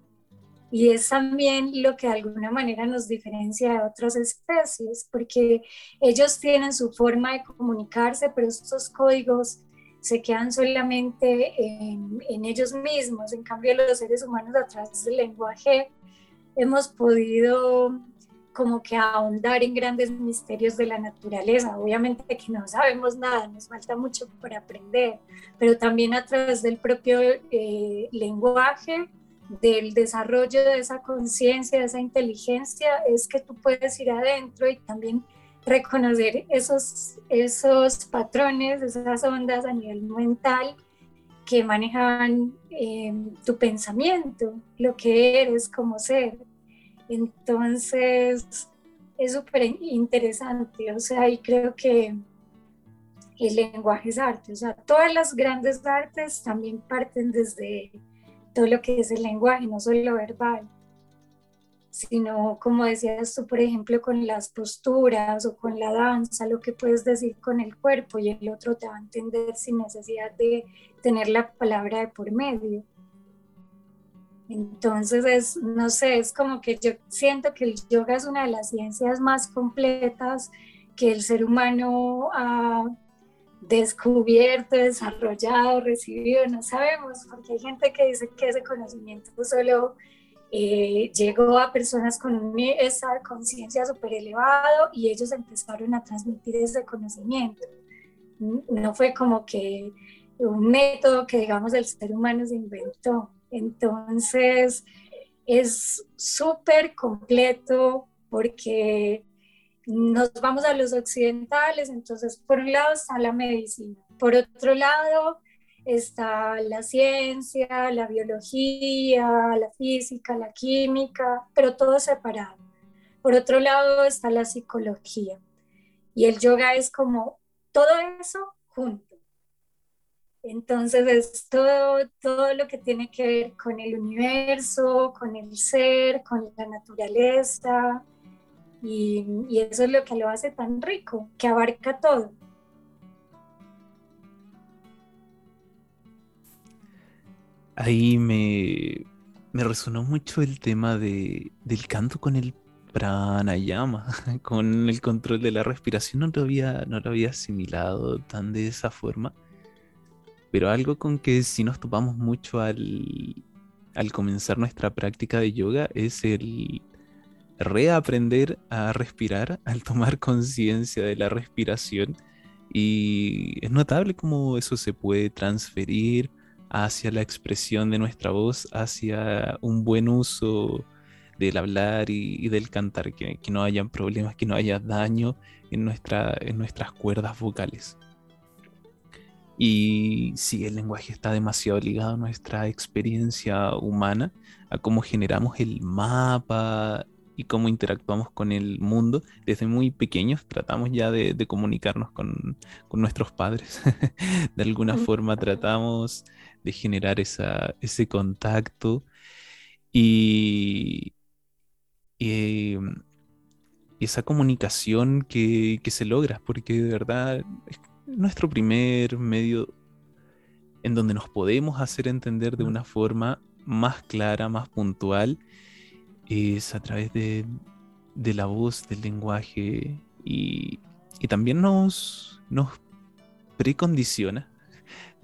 Y es también lo que de alguna manera nos diferencia de otras especies, porque ellos tienen su forma de comunicarse, pero estos códigos se quedan solamente en, en ellos mismos. En cambio, los seres humanos a través del lenguaje hemos podido como que ahondar en grandes misterios de la naturaleza. Obviamente que no sabemos nada, nos falta mucho por aprender, pero también a través del propio eh, lenguaje del desarrollo de esa conciencia, de esa inteligencia, es que tú puedes ir adentro y también reconocer esos, esos patrones, esas ondas a nivel mental que manejan eh, tu pensamiento, lo que eres como ser. Entonces, es súper interesante, o sea, y creo que el lenguaje es arte, o sea, todas las grandes artes también parten desde todo lo que es el lenguaje, no solo lo verbal, sino como decías tú, por ejemplo, con las posturas o con la danza, lo que puedes decir con el cuerpo y el otro te va a entender sin necesidad de tener la palabra de por medio. Entonces, es, no sé, es como que yo siento que el yoga es una de las ciencias más completas que el ser humano ha descubierto, desarrollado, recibido, no sabemos, porque hay gente que dice que ese conocimiento solo eh, llegó a personas con esa conciencia súper elevado y ellos empezaron a transmitir ese conocimiento. No fue como que un método que, digamos, el ser humano se inventó. Entonces, es súper completo porque nos vamos a los occidentales, entonces por un lado está la medicina, por otro lado está la ciencia, la biología, la física, la química, pero todo separado. Por otro lado está la psicología y el yoga es como todo eso junto. Entonces es todo, todo lo que tiene que ver con el universo, con el ser, con la naturaleza, y, eso es lo que lo hace tan rico, que abarca todo. Ahí me, me resonó mucho el tema de, del canto con el pranayama, con el control de la respiración. No lo había, no lo había asimilado tan de esa forma. Pero algo con que si nos topamos mucho al, al comenzar nuestra práctica de yoga es el, reaprender a respirar al tomar conciencia de la respiración y es notable cómo eso se puede transferir hacia la expresión de nuestra voz, hacia un buen uso del hablar y, del cantar, que, no hayan problemas, que no haya daño en, nuestra, en nuestras cuerdas vocales. Y si el lenguaje está demasiado ligado a nuestra experiencia humana, a cómo generamos el mapa, y cómo interactuamos con el mundo. Desde muy pequeños tratamos ya de, comunicarnos con, nuestros padres. de alguna forma tratamos de generar esa, ese contacto. Y, em, esa comunicación que, se logra, porque de verdad es nuestro primer medio en donde nos podemos hacer entender de una forma más clara, más puntual, es a través de, la voz, del lenguaje y, también nos, nos precondiciona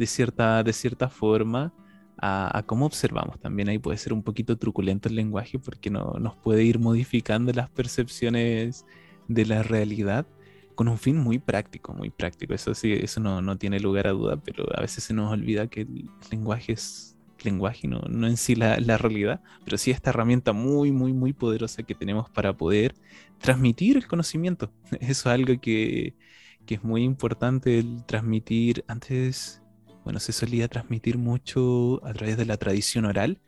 de cierta, de cierta forma a, cómo observamos. También ahí puede ser un poquito truculento el lenguaje porque no, nos puede ir modificando las percepciones de la realidad con un fin muy práctico, muy práctico. Eso sí, eso no, no tiene lugar a duda, pero a veces se nos olvida que el lenguaje es lenguaje, no, no en sí la, la, realidad, pero sí esta herramienta muy, muy, muy poderosa que tenemos para poder transmitir el conocimiento. Eso es algo que, que es muy importante el transmitir. Antes, bueno, se solía transmitir mucho a través de la tradición oral.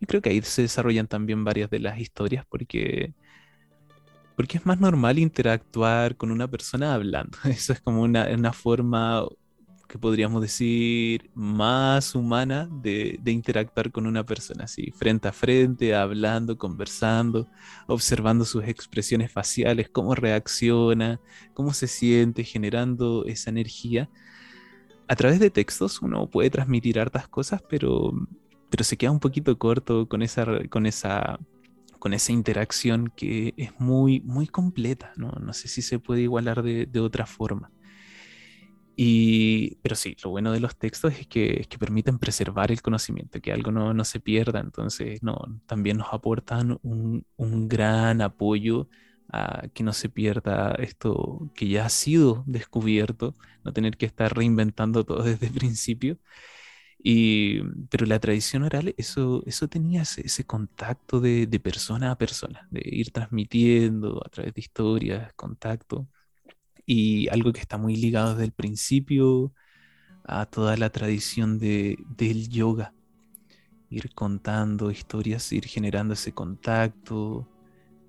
Y creo que ahí se desarrollan también varias de las historias porque porque es más normal interactuar con una persona hablando. Eso es como una, una forma que podríamos decir más humana de, de, interactuar con una persona, así, frente a frente, hablando, conversando, observando sus expresiones faciales, cómo reacciona, cómo se siente, generando esa energía. A través de textos uno puede transmitir hartas cosas, pero, pero se queda un poquito corto con esa, con esa con esa interacción que es muy, muy completa, ¿no? No sé si se puede igualar de, otra forma. Y, pero sí, lo bueno de los textos es que, que permiten preservar el conocimiento, que algo no, no, se pierda, entonces no, también nos aportan un, un gran apoyo a que no se pierda esto que ya ha sido descubierto, no tener que estar reinventando todo desde el principio y, pero la tradición oral, eso, eso tenía ese, contacto de, persona a persona, de ir transmitiendo a través de historias, contacto, y algo que está muy ligado desde el principio a toda la tradición de, del yoga. Ir contando historias, ir generando ese contacto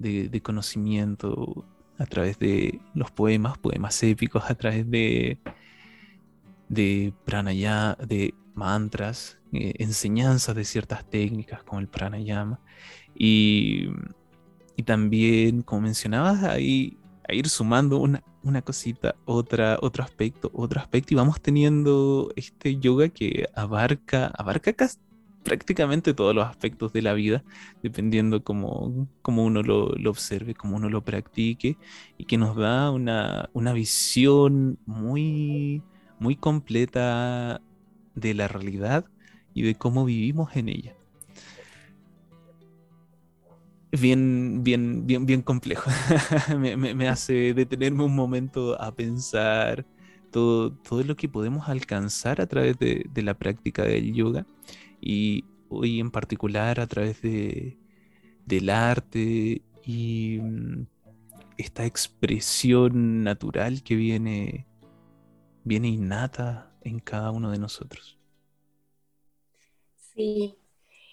de, conocimiento a través de los poemas, poemas épicos, a través de, de pranayama, de mantras, eh, enseñanzas de ciertas técnicas como el pranayama. Y, y también, como mencionabas, ahí a ir sumando una, una cosita, otra, otro aspecto, otro aspecto y vamos teniendo este yoga que abarca, abarca prácticamente todos los aspectos de la vida, dependiendo cómo, cómo uno lo, observe, cómo uno lo practique, y que nos da una, una visión muy, muy completa de la realidad y de cómo vivimos en ella. Bien, bien, bien, bien complejo. me, hace detenerme un momento a pensar todo, todo lo que podemos alcanzar a través de, la práctica del yoga y hoy en particular a través de, del arte y mm, esta expresión natural que viene, viene innata en cada uno de nosotros. Sí,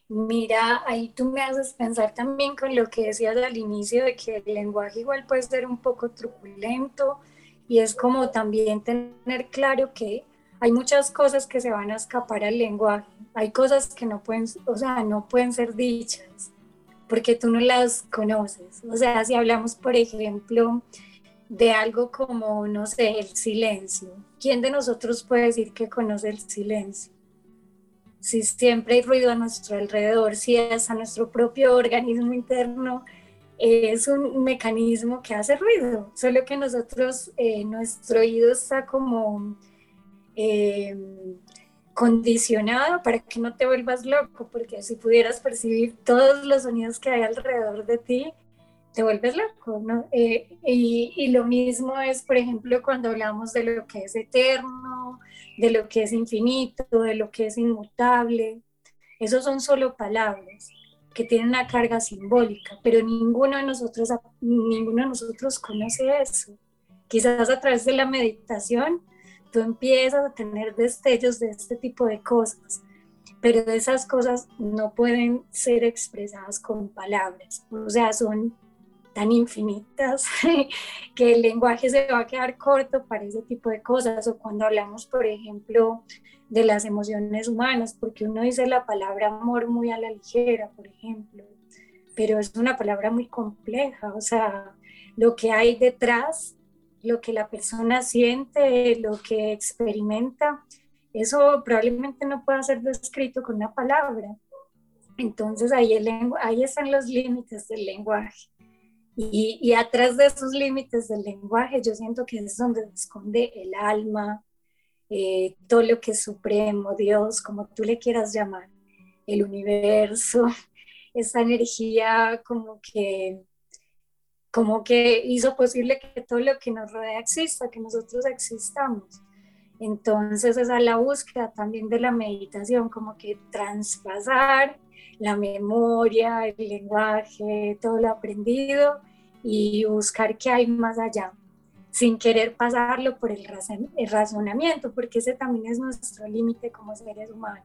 mira, ahí tú me haces pensar también con lo que decías al inicio de que el lenguaje igual puede ser un poco truculento y es como también tener claro que hay muchas cosas que se van a escapar al lenguaje, hay cosas que no pueden, o sea, no pueden ser dichas porque tú no las conoces. O sea, si hablamos, por ejemplo, de algo como, no sé, el silencio. ¿Quién de nosotros puede decir que conoce el silencio? Si siempre hay ruido a nuestro alrededor, si es a nuestro propio organismo interno, es un mecanismo que hace ruido, solo que nosotros, eh, nuestro oído está como eh, condicionado para que no te vuelvas loco, porque si pudieras percibir todos los sonidos que hay alrededor de ti, te vuelves loco. Eh, y, y, lo mismo es, por ejemplo, cuando hablamos de lo que es eterno, de lo que es infinito, de lo que es inmutable. Esos son solo palabras que tienen una carga simbólica, pero ninguno de nosotros, ninguno de nosotros conoce eso. Quizás a través de la meditación tú empiezas a tener destellos de este tipo de cosas, pero esas cosas no pueden ser expresadas con palabras, o sea, son tan infinitas que el lenguaje se va a quedar corto para ese tipo de cosas. O cuando hablamos, por ejemplo, de las emociones humanas, porque uno dice la palabra amor muy a la ligera, por ejemplo, pero es una palabra muy compleja, o sea, lo que hay detrás, lo que la persona siente, lo que experimenta, eso probablemente no pueda ser descrito con una palabra. Entonces ahí, el ahí están los límites del lenguaje. Y, y, atrás de esos límites del lenguaje yo siento que es donde esconde el alma, eh, todo lo que es supremo, Dios, como tú le quieras llamar, el universo, esa energía como que como que hizo posible que todo lo que nos rodea exista, que nosotros existamos. Entonces esa es la búsqueda también de la meditación, como que traspasar la memoria, el lenguaje, todo lo aprendido y buscar qué hay más allá, sin querer pasarlo por el, razonamiento, porque ese también es nuestro límite como seres humanos.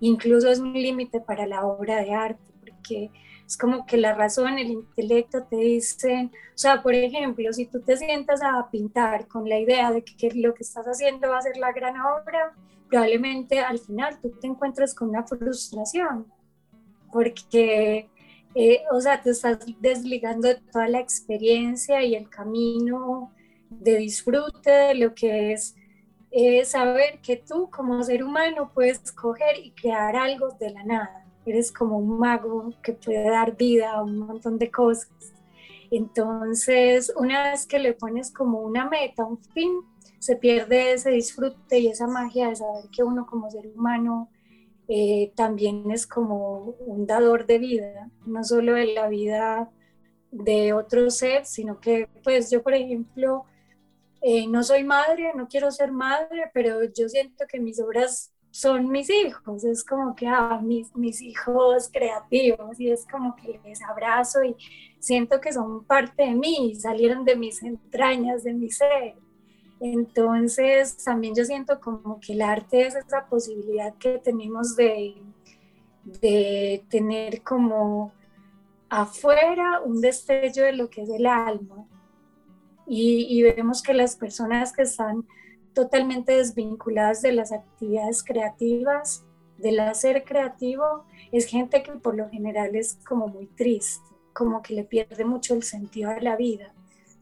Incluso es un límite para la obra de arte, porque es como que la razón, el intelecto te dicen, o sea, por ejemplo, si tú te sientas a pintar con la idea de que lo que estás haciendo va a ser la gran obra, probablemente al final tú te encuentres con una frustración, porque, eh, o sea, te estás desligando de toda la experiencia y el camino de disfrute de lo que es eh, saber que tú como ser humano puedes coger y crear algo de la nada eres como un mago que puede dar vida a un montón de cosas. Entonces, una vez que le pones como una meta, un fin, se pierde ese disfrute y esa magia de saber que uno como ser humano eh, también es como un dador de vida, no solo de la vida de otro ser, sino que pues yo, por ejemplo, eh, no soy madre, no quiero ser madre, pero yo siento que mis obras son mis hijos, es como que ah, mis, mis hijos creativos y es como que les abrazo y siento que son parte de mí, salieron de mis entrañas, de mi ser. Entonces también yo siento como que el arte es esa posibilidad que tenemos de, de tener como afuera un destello de lo que es el alma. Y, y vemos que las personas que están totalmente desvinculadas de las actividades creativas, del hacer creativo, es gente que por lo general es como muy triste, como que le pierde mucho el sentido a la vida,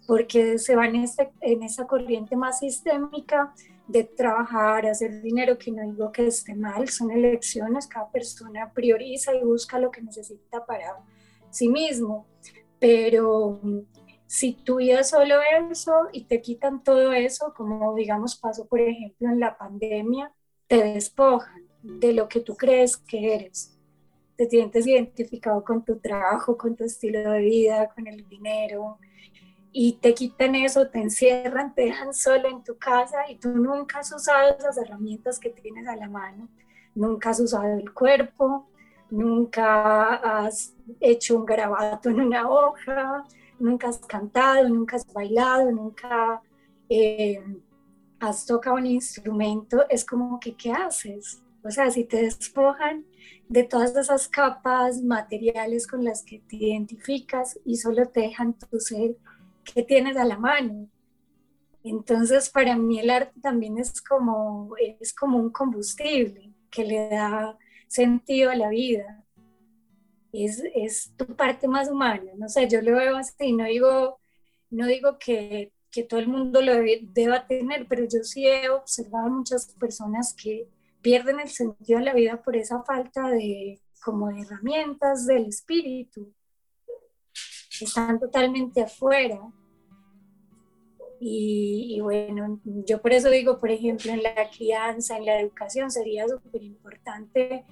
porque se van en, este, en esa corriente más sistémica de trabajar, hacer dinero, que no digo que esté mal, son elecciones, cada persona prioriza y busca lo que necesita para sí mismo, pero si tú vida solo eso y te quitan todo eso, como digamos pasó por ejemplo en la pandemia, te despojan de lo que tú crees que eres. Te sientes identificado con tu trabajo, con tu estilo de vida, con el dinero, y te quitan eso, te encierran, te dejan solo en tu casa y tú nunca has usado esas herramientas que tienes a la mano, nunca has usado el cuerpo, nunca has hecho un grabato en una hoja, nunca has cantado, nunca has bailado, nunca eh, has tocado un instrumento, es como que, ¿qué haces? O sea, si te despojan de todas esas capas materiales con las que te identificas y solo te dejan tu ser que tienes a la mano. Entonces, para mí el arte también es como, es como un combustible que le da sentido a la vida es, es, tu parte más humana, no sé, yo lo veo así, no digo, no digo que, que todo el mundo lo deba tener, pero yo sí he observado muchas personas que pierden el sentido de la vida por esa falta de como de herramientas del espíritu, están totalmente afuera. Y, y, bueno, yo por eso digo, por ejemplo, en la crianza, en la educación, sería súper importante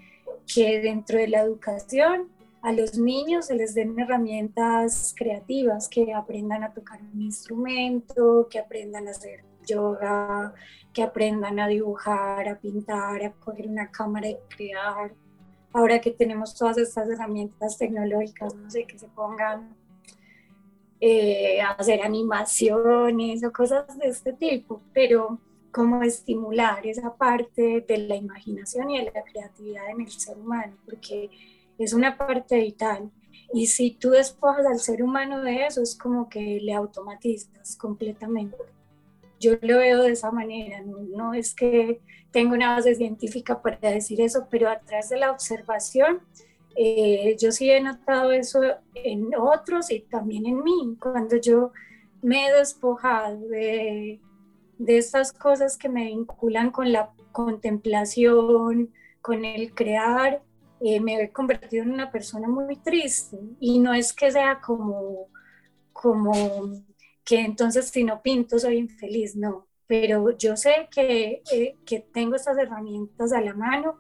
que dentro de la educación a los niños se les den herramientas creativas, que aprendan a tocar un instrumento, que aprendan a hacer yoga, que aprendan a dibujar, a pintar, a coger una cámara y crear. Ahora que tenemos todas estas herramientas tecnológicas, no sé, que se pongan eh, a hacer animaciones o cosas de este tipo, pero cómo estimular esa parte de la imaginación y de la creatividad en el ser humano, porque es una parte vital. Y si tú despojas al ser humano de eso, es como que le automatizas completamente. Yo lo veo de esa manera, no, es que tengo una base científica para decir eso, pero a través de la observación, eh, yo sí he notado eso en otros y también en mí. Cuando yo me he despojado de, de estas cosas que me vinculan con la contemplación, con el crear, eh, me he convertido en una persona muy triste. Y no es que sea como, como que entonces si no pinto soy infeliz, no. Pero yo sé que, eh, que tengo estas herramientas a la mano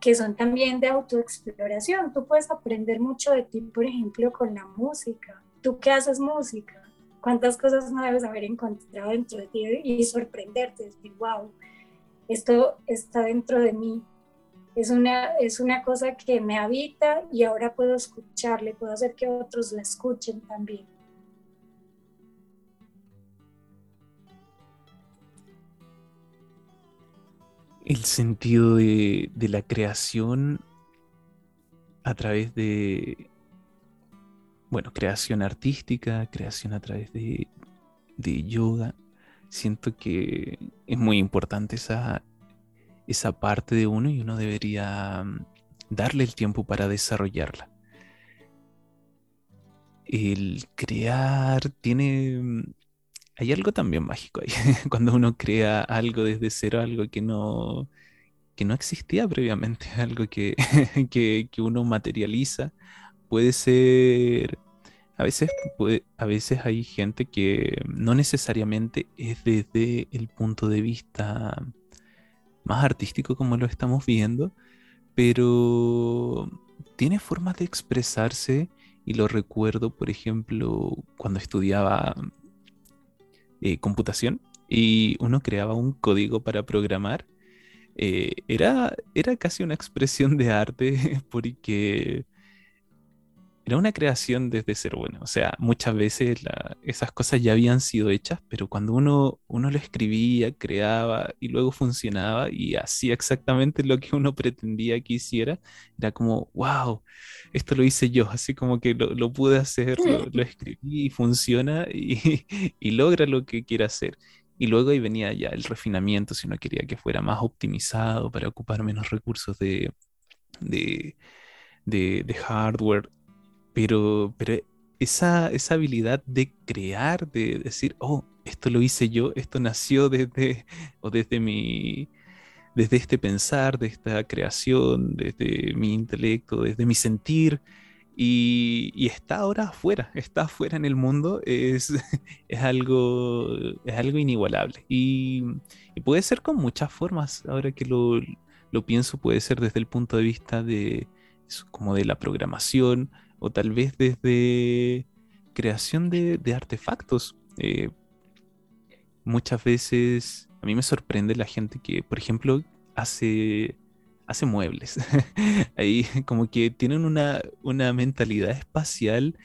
que son también de autoexploración. Tú puedes aprender mucho de ti, por ejemplo, con la música. ¿Tú qué haces música? ¿Cuántas cosas no debes haber encontrado dentro de ti y sorprenderte? Decir, wow, esto está dentro de mí. Es una, es una cosa que me habita y ahora puedo escucharle, puedo hacer que otros la escuchen también. el sentido de, la creación a través de, bueno, creación artística, creación a través de, yoga. Siento que es muy importante esa, esa parte de uno y uno debería mm, darle el tiempo para desarrollarla. El crear tiene mm, hay algo también mágico ahí, cuando uno crea algo desde cero, algo que no, que no existía previamente, algo que, que, uno materializa. Puede ser, a veces, puede, a veces hay gente que no necesariamente es desde el punto de vista más artístico como lo estamos viendo, pero tiene formas de expresarse y lo recuerdo, por ejemplo, cuando estudiaba eh, computación y uno creaba un código para programar, eh, era, era casi una expresión de arte porque era una creación desde ser bueno. O sea, muchas veces esas cosas ya habían sido hechas, pero cuando uno, uno lo escribía, creaba y luego funcionaba y hacía exactamente lo que uno pretendía que hiciera, era como, wow, esto lo hice yo, así como que lo, pude hacer, lo, escribí y funciona y, logra lo que quiere hacer. Y luego ahí venía ya el refinamiento, si uno quería que fuera más optimizado para ocupar menos recursos de, de, de hardware pero, pero esa, esa habilidad de crear, de decir, oh, esto lo hice yo, esto nació desde, o desde mi, desde este pensar, de esta creación, desde mi intelecto, desde mi sentir, y, está ahora afuera, está afuera en el mundo, es, es, algo, es algo inigualable. Y, puede ser con muchas formas, ahora que lo, lo, pienso, puede ser desde el punto de vista de, como de la programación, o tal vez desde creación de, artefactos. Eh, muchas veces a mí me sorprende la gente que, por ejemplo, hace, hace muebles. Ahí como que tienen una, una mentalidad espacial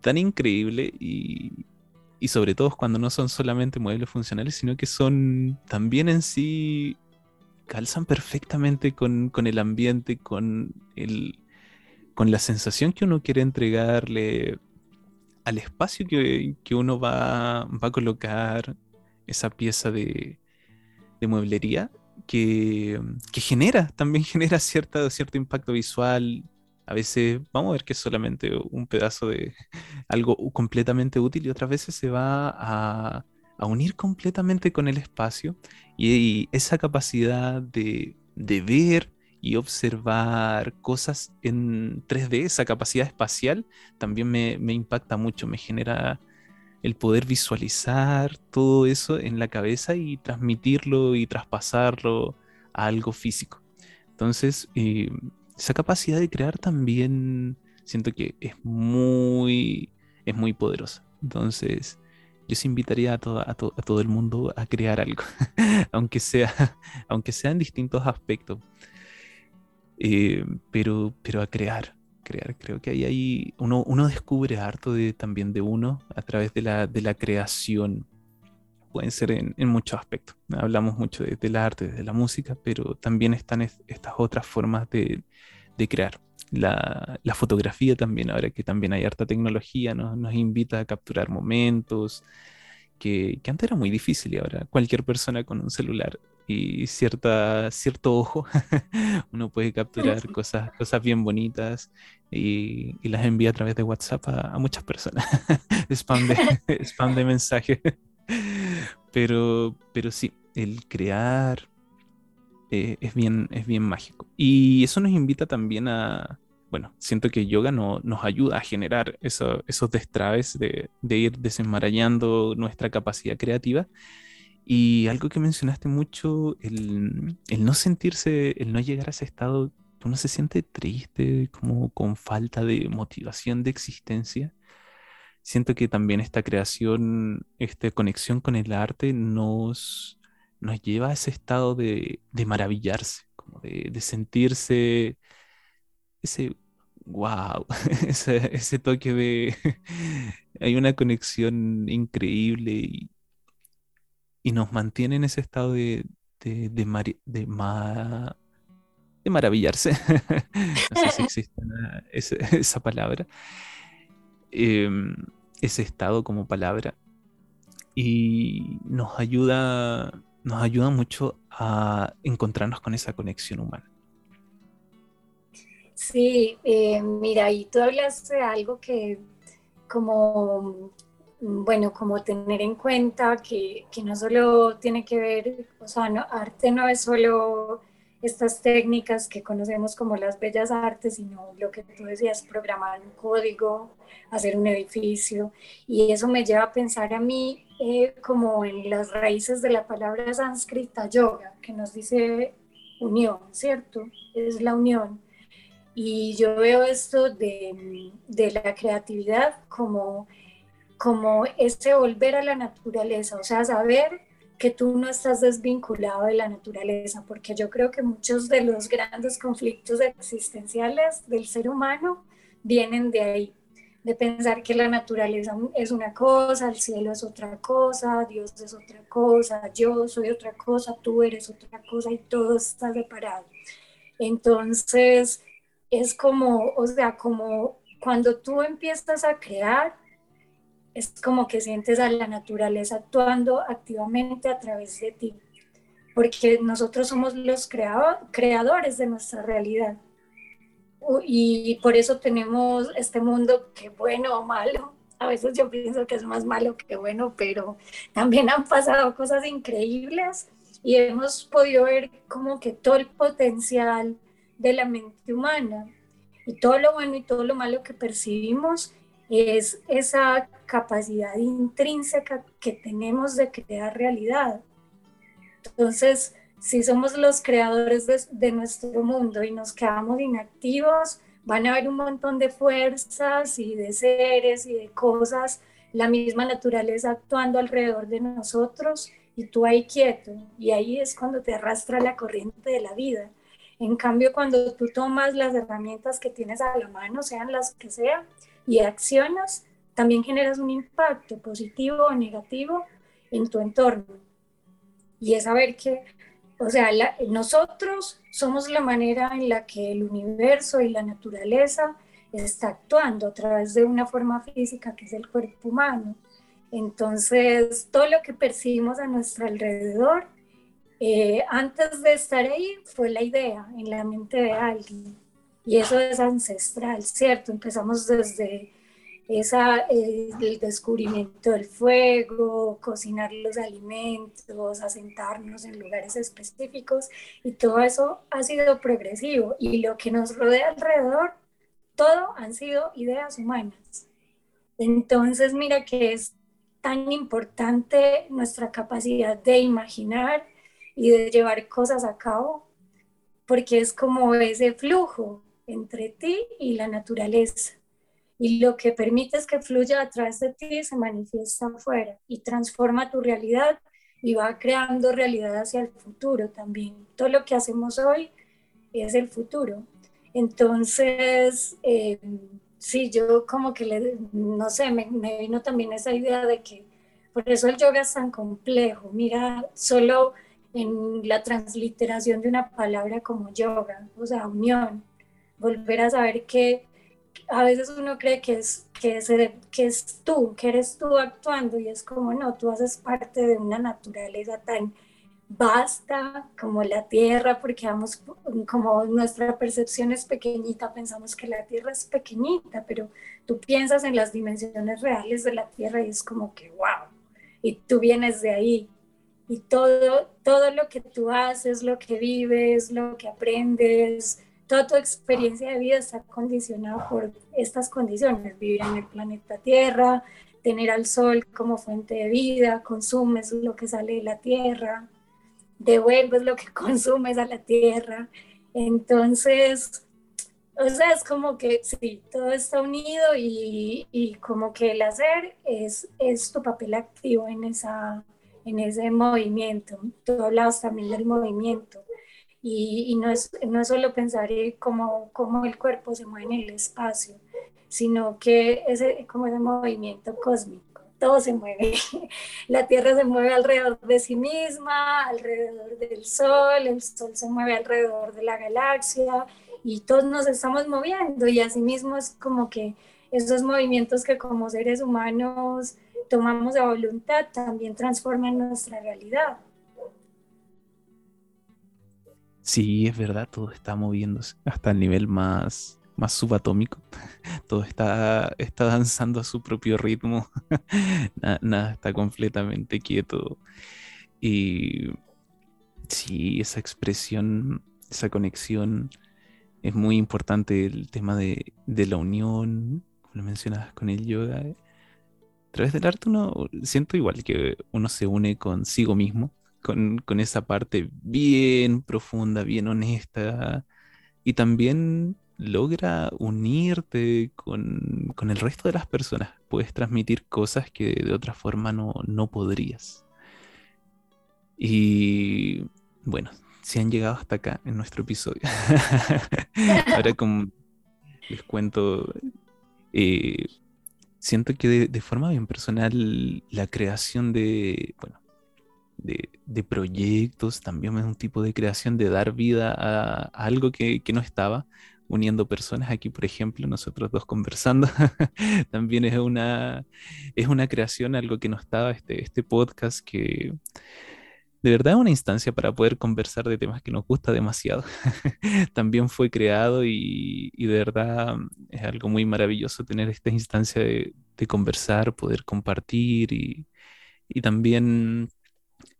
tan increíble y, y sobre todo cuando no son solamente muebles funcionales, sino que son también en sí calzan perfectamente con, con el ambiente, con el, con la sensación que uno quiere entregarle al espacio que, uno va, a colocar esa pieza de, mueblería que, genera, también genera cierto impacto visual. A veces vamos a ver que es solamente un pedazo de algo completamente útil y otras veces se va a, unir completamente con el espacio y, esa capacidad de, de ver y observar cosas en 3D, esa capacidad espacial, también me, impacta mucho, me genera el poder visualizar todo eso en la cabeza y transmitirlo y traspasarlo a algo físico. Entonces, eh, esa capacidad de crear también siento que es muy, es muy poderosa. Entonces, yo se invitaría a, a, todo el mundo a crear algo, aunque, sea, aunque sea en distintos aspectos. Eh, pero, pero a crear, crear. Creo que ahí, ahí uno, uno descubre harto de, también de uno a través de la, de la creación. Pueden ser en, en muchos aspectos. Hablamos mucho de, del arte, de la música, pero también están estas otras formas de, de crear. La, la, fotografía también, ahora que también hay harta tecnología, nos, nos invita a capturar momentos, que, que, antes era muy difícil y ahora cualquier persona con un celular y cierta, cierto ojo, uno puede capturar cosas, cosas bien bonitas y, las envía a través de WhatsApp a, muchas personas. spam, de, spam de mensajes. Pero, pero sí, el crear eh, es, bien, es bien mágico. Y eso nos invita también a, bueno, siento que yoga no, nos ayuda a generar esos destraves de, de, ir desenmarañando nuestra capacidad creativa. Y algo que mencionaste mucho, el, el, no sentirse, el no llegar a ese estado, uno se siente triste, como con falta de motivación de existencia. Siento que también esta creación, esta conexión con el arte nos, nos lleva a ese estado de, de maravillarse, como de, de sentirse ese wow, ese, toque de... hay una conexión increíble y, nos mantiene en ese estado de, de, de, de, maravillarse. no sé si existe esa, palabra. Em, ese estado como palabra. Y nos ayuda, nos ayuda mucho a encontrarnos con esa conexión humana. Sí, eh, mira, y tú hablas de algo que como, bueno, como tener en cuenta que, no solo tiene que ver, o sea, arte no es solo estas técnicas que conocemos como las bellas artes, sino lo que tú decías, programar un código, hacer un edificio. Y eso me lleva a pensar a mí eh, como en las raíces de la palabra sánscrita yoga, que nos dice unión, ¿cierto? Es la unión. Y yo veo esto de, de, la creatividad como, como ese volver a la naturaleza, o sea, saber que tú no estás desvinculado de la naturaleza, porque yo creo que muchos de los grandes conflictos existenciales del ser humano vienen de ahí, de pensar que la naturaleza es una cosa, el cielo es otra cosa, Dios es otra cosa, yo soy otra cosa, tú eres otra cosa y todo está separado. Entonces, es como, o sea, como cuando tú empiezas a crear, es como que sientes a la naturaleza actuando activamente a través de ti, porque nosotros somos los creadores de nuestra realidad. Y por eso tenemos este mundo que bueno o malo. A veces yo pienso que es más malo que bueno, pero también han pasado cosas increíbles y hemos podido ver como que todo el potencial de la mente humana. Y todo lo bueno y todo lo malo que percibimos es esa capacidad intrínseca que tenemos de crear realidad. Entonces, si somos los creadores de, nuestro mundo y nos quedamos inactivos, van a haber un montón de fuerzas y de seres y de cosas, la misma naturaleza actuando alrededor de nosotros y tú ahí quieto. Y ahí es cuando te arrastra la corriente de la vida. En cambio, cuando tú tomas las herramientas que tienes a la mano, sean las que sean, y accionas, también generas un impacto positivo o negativo en tu entorno. Y es saber que, o sea, nosotros somos la manera en la que el universo y la naturaleza está actuando a través de una forma física que es el cuerpo humano. Entonces, todo lo que percibimos a nuestro alrededor eh, antes de estar ahí fue la idea en la mente de alguien. Y eso es ancestral, ¿cierto? Empezamos desde esa, eh, el descubrimiento del fuego, cocinar los alimentos, asentarnos en lugares específicos y todo eso ha sido progresivo y lo que nos rodea alrededor, todo han sido ideas humanas. Entonces, mira que es tan importante nuestra capacidad de imaginar, y de llevar cosas a cabo, porque es como ese flujo entre ti y la naturaleza. Y lo que permites que fluya a través de ti se manifiesta afuera y transforma tu realidad y va creando realidad hacia el futuro también. Todo lo que hacemos hoy es el futuro. Entonces, eh, sí, yo como que, le, no sé, me, me vino también esa idea de que por eso el yoga es tan complejo. Mira, solo en la transliteración de una palabra como yoga, o sea, unión, volver a saber que a veces uno cree que es, que es, que es tú, que eres tú actuando y es como no, tú haces parte de una naturaleza tan vasta como la Tierra, porque vamos, como nuestra percepción es pequeñita, pensamos que la Tierra es pequeñita, pero tú piensas en las dimensiones reales de la Tierra y es como que wow, y tú vienes de ahí. Y todo, todo lo que tú haces, lo que vives, lo que aprendes, toda tu experiencia de vida está condicionada por estas condiciones, vivir en el planeta Tierra, tener al sol como fuente de vida, consumes lo que sale de la Tierra, devuelves lo que consumes a la Tierra. Entonces, o sea, es como que sí, todo está unido y, como que el hacer es, es tu papel activo en, esa, en ese movimiento. Tú hablabas también del movimiento y, y no, es, no es solo pensar en cómo, cómo el cuerpo se mueve en el espacio, sino que ese, como ese movimiento cósmico, todo se mueve. La Tierra se mueve alrededor de sí misma, alrededor del Sol, el Sol se mueve alrededor de la galaxia y todos nos estamos moviendo y asimismo es como que esos movimientos que como seres humanos tomamos a voluntad también transforman nuestra realidad. Sí, es verdad, todo está moviéndose hasta el nivel más, más subatómico. Todo está, está danzando a su propio ritmo. nada, está completamente quieto. Y sí, esa expresión, esa conexión es muy importante. El tema de, la unión, como lo mencionabas con el yoga. A través del arte uno siento igual que uno se une consigo mismo, con, con esa parte bien profunda, bien honesta. Y también logra unirte con, el resto de las personas. Puedes transmitir cosas que de otra forma no, no podrías. Y bueno, si han llegado hasta acá en nuestro episodio, ahora como les cuento, eh, siento que de, forma bien personal la creación de, bueno, de, proyectos también es un tipo de creación de dar vida a, algo que, que, no estaba uniendo personas. Aquí, por ejemplo, nosotros dos conversando, también es una, es una creación, algo que no estaba, este, este podcast que de verdad una instancia para poder conversar de temas que nos gusta demasiado. también fue creado y, de verdad es algo muy maravilloso tener esta instancia de, conversar, poder compartir y, también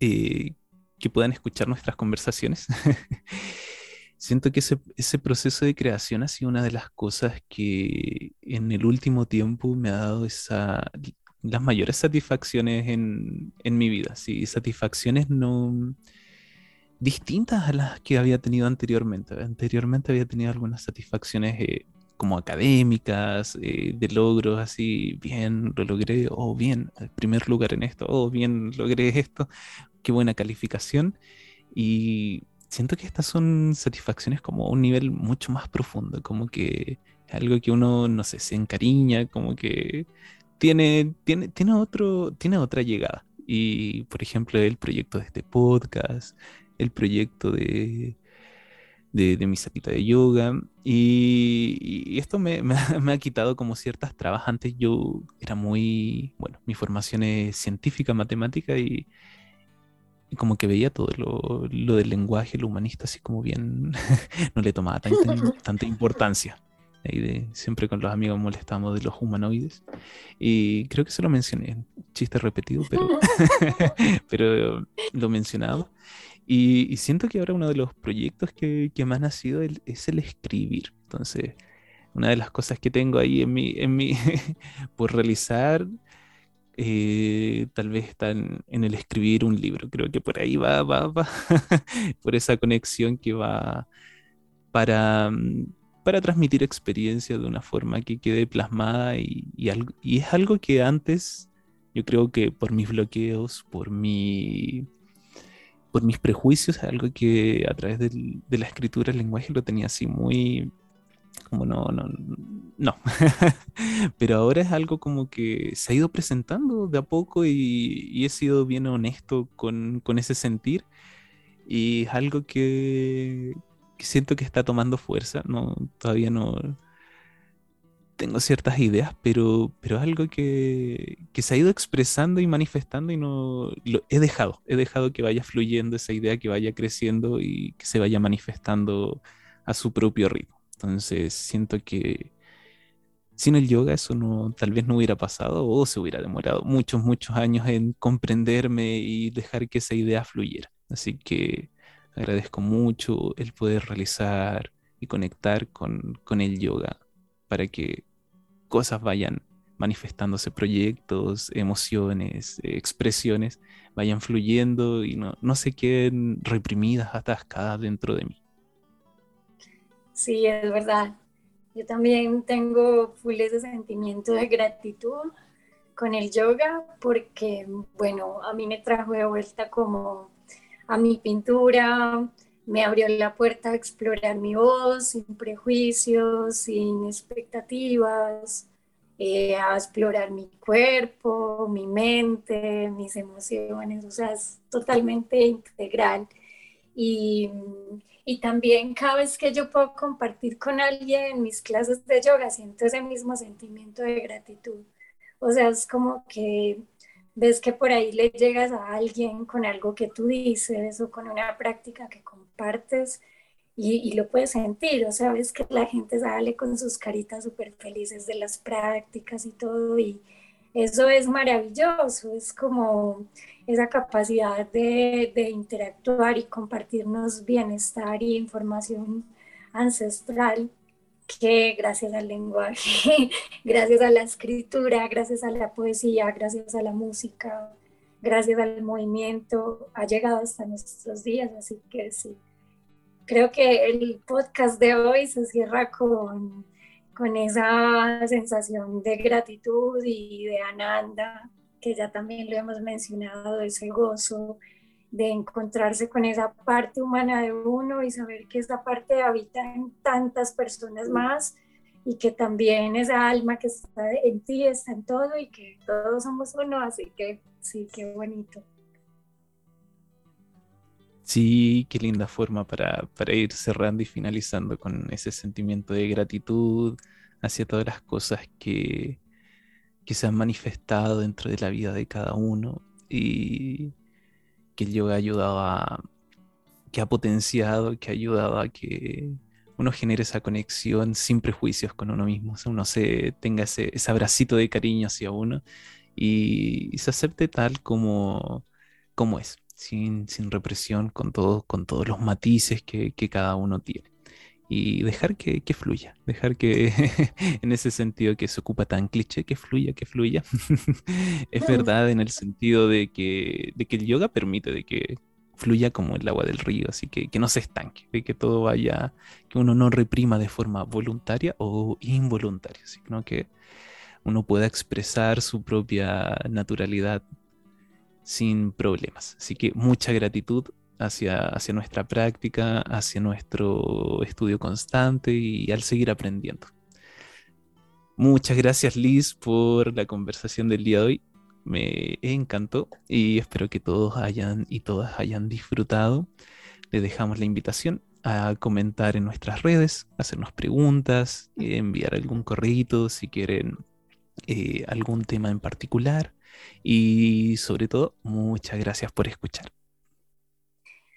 eh, que puedan escuchar nuestras conversaciones. Siento que ese, proceso de creación ha sido una de las cosas que en el último tiempo me ha dado esa, las mayores satisfacciones en, mi vida. Sí, satisfacciones no distintas a las que había tenido anteriormente. Anteriormente había tenido algunas satisfacciones eh, como académicas, eh, de logros así, bien, lo logré, o bien, primer lugar en esto, o bien, logré esto, qué buena calificación. Y siento que estas son satisfacciones como a un nivel mucho más profundo, como que algo que uno, no sé, se encariña, como que tiene, tiene, tiene, otro, tiene otra llegada. Y, por ejemplo, el proyecto de este podcast, el proyecto de, de, mi sapita de yoga. Y, esto me, me, ha quitado como ciertas trabas. Antes yo era muy, bueno, mi formación es científica, matemática y, como que veía todo lo, lo, del lenguaje, lo humanista, así como bien, no le tomaba tanta, importancia. Ahí de, siempre con los amigos molestamos de los humanoides. Y creo que se lo mencioné, chiste repetido, pero, pero lo mencionaba. Y, siento que ahora uno de los proyectos que, que más ha nacido es el escribir. Entonces, una de las cosas que tengo ahí en mi, en mi por realizar eh, tal vez están en el escribir un libro. Creo que por ahí va, va, va, por esa conexión que va para, mm, para transmitir experiencia de una forma que quede plasmada y, es algo que antes yo creo que por mis bloqueos, por mi por mis prejuicios, algo que a través de la escritura, el lenguaje lo tenía así muy como no, no, no. Pero ahora es algo como que se ha ido presentando de a poco y, he sido bien honesto con, ese sentir. Y es algo que, siento que está tomando fuerza. No, todavía no tengo ciertas ideas, pero, pero algo que, que se ha ido expresando y manifestando y no lo he dejado. He dejado que vaya fluyendo esa idea, que vaya creciendo y que se vaya manifestando a su propio ritmo. Entonces siento que sin el yoga eso no, tal vez no hubiera pasado o se hubiera demorado muchos, muchos años en comprenderme y dejar que esa idea fluyera. Así que agradezco mucho el poder realizar y conectar con, con el yoga para que cosas vayan manifestándose, proyectos, emociones, expresiones, vayan fluyendo y no, no se queden reprimidas, atascadas dentro de mí. Sí, es verdad. Yo también tengo full ese sentimiento de gratitud con el yoga porque, bueno, a mí me trajo de vuelta como a mi pintura, me abrió la puerta a explorar mi voz sin prejuicios, sin expectativas, eh, a explorar mi cuerpo, mi mente, mis emociones, o sea, es totalmente integral. Y, y también cada vez que yo puedo compartir con alguien mis clases de yoga, siento ese mismo sentimiento de gratitud. O sea, es como que ves que por ahí le llegas a alguien con algo que tú dices o con una práctica que compartes y, lo puedes sentir, o sea, ves que la gente sale con sus caritas súper felices de las prácticas y todo y eso es maravilloso, es como esa capacidad de, de interactuar y compartirnos bienestar y información ancestral que gracias al lenguaje, gracias a la escritura, gracias a la poesía, gracias a la música, gracias al movimiento, ha llegado hasta nuestros días. Así que sí, creo que el podcast de hoy se cierra con, con esa sensación de gratitud y de ananda, que ya también lo hemos mencionado, ese gozo de encontrarse con esa parte humana de uno y saber que esa parte habita en tantas personas más y que también esa alma que está en ti está en todo y que todos somos uno, así que sí, qué bonito. Sí, qué linda forma para, para ir cerrando y finalizando con ese sentimiento de gratitud hacia todas las cosas que, que se han manifestado dentro de la vida de cada uno y que el yoga ha ayudado a, que ha potenciado, que ha ayudado a que uno genere esa conexión sin prejuicios con uno mismo, o uno se tenga ese, ese abracito de cariño hacia uno y, se acepte tal como, como es, sin, sin represión, con, todo, con todos los matices que, que cada uno tiene y dejar que, que, fluya, dejar que en ese sentido que se ocupa tan cliché, que fluya, que fluya. es verdad en el sentido de que, de que el yoga permite de que fluya como el agua del río, así que, que no se estanque, de que todo vaya, que uno no reprima de forma voluntaria o involuntaria, sino que uno pueda expresar su propia naturalidad sin problemas. Así que mucha gratitud hacia, hacia nuestra práctica, hacia nuestro estudio constante y al seguir aprendiendo. Muchas gracias Liz por la conversación del día de hoy. Me encantó y espero que todos hayan y todas hayan disfrutado. Les dejamos la invitación a comentar en nuestras redes, hacernos preguntas, enviar algún correo si quieren eh, algún tema en particular. Y sobre todo, muchas gracias por escuchar.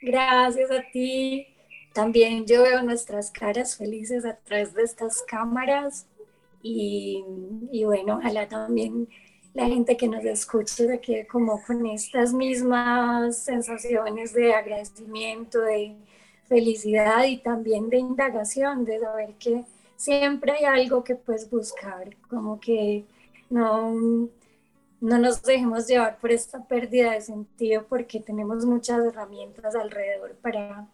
Gracias a ti. También yo veo nuestras caras felices a través de estas cámaras y, bueno, ojalá también la gente que nos escuche de que como con estas mismas sensaciones de agradecimiento, de felicidad y también de indagación, de saber que siempre hay algo que puedes buscar, como que no, no nos dejemos llevar por esta pérdida de sentido porque tenemos muchas herramientas alrededor para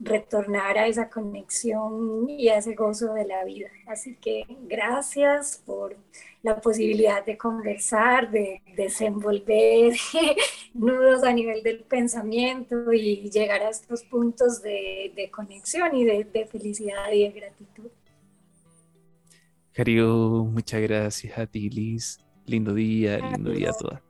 retornar a esa conexión y a ese gozo de la vida. Así que gracias por la posibilidad de conversar, de desenvolver nudos a nivel del pensamiento y llegar a estos puntos de, conexión y de, felicidad y de gratitud. Cario, muchas gracias a ti, Liz. Lindo día, lindo día a todas.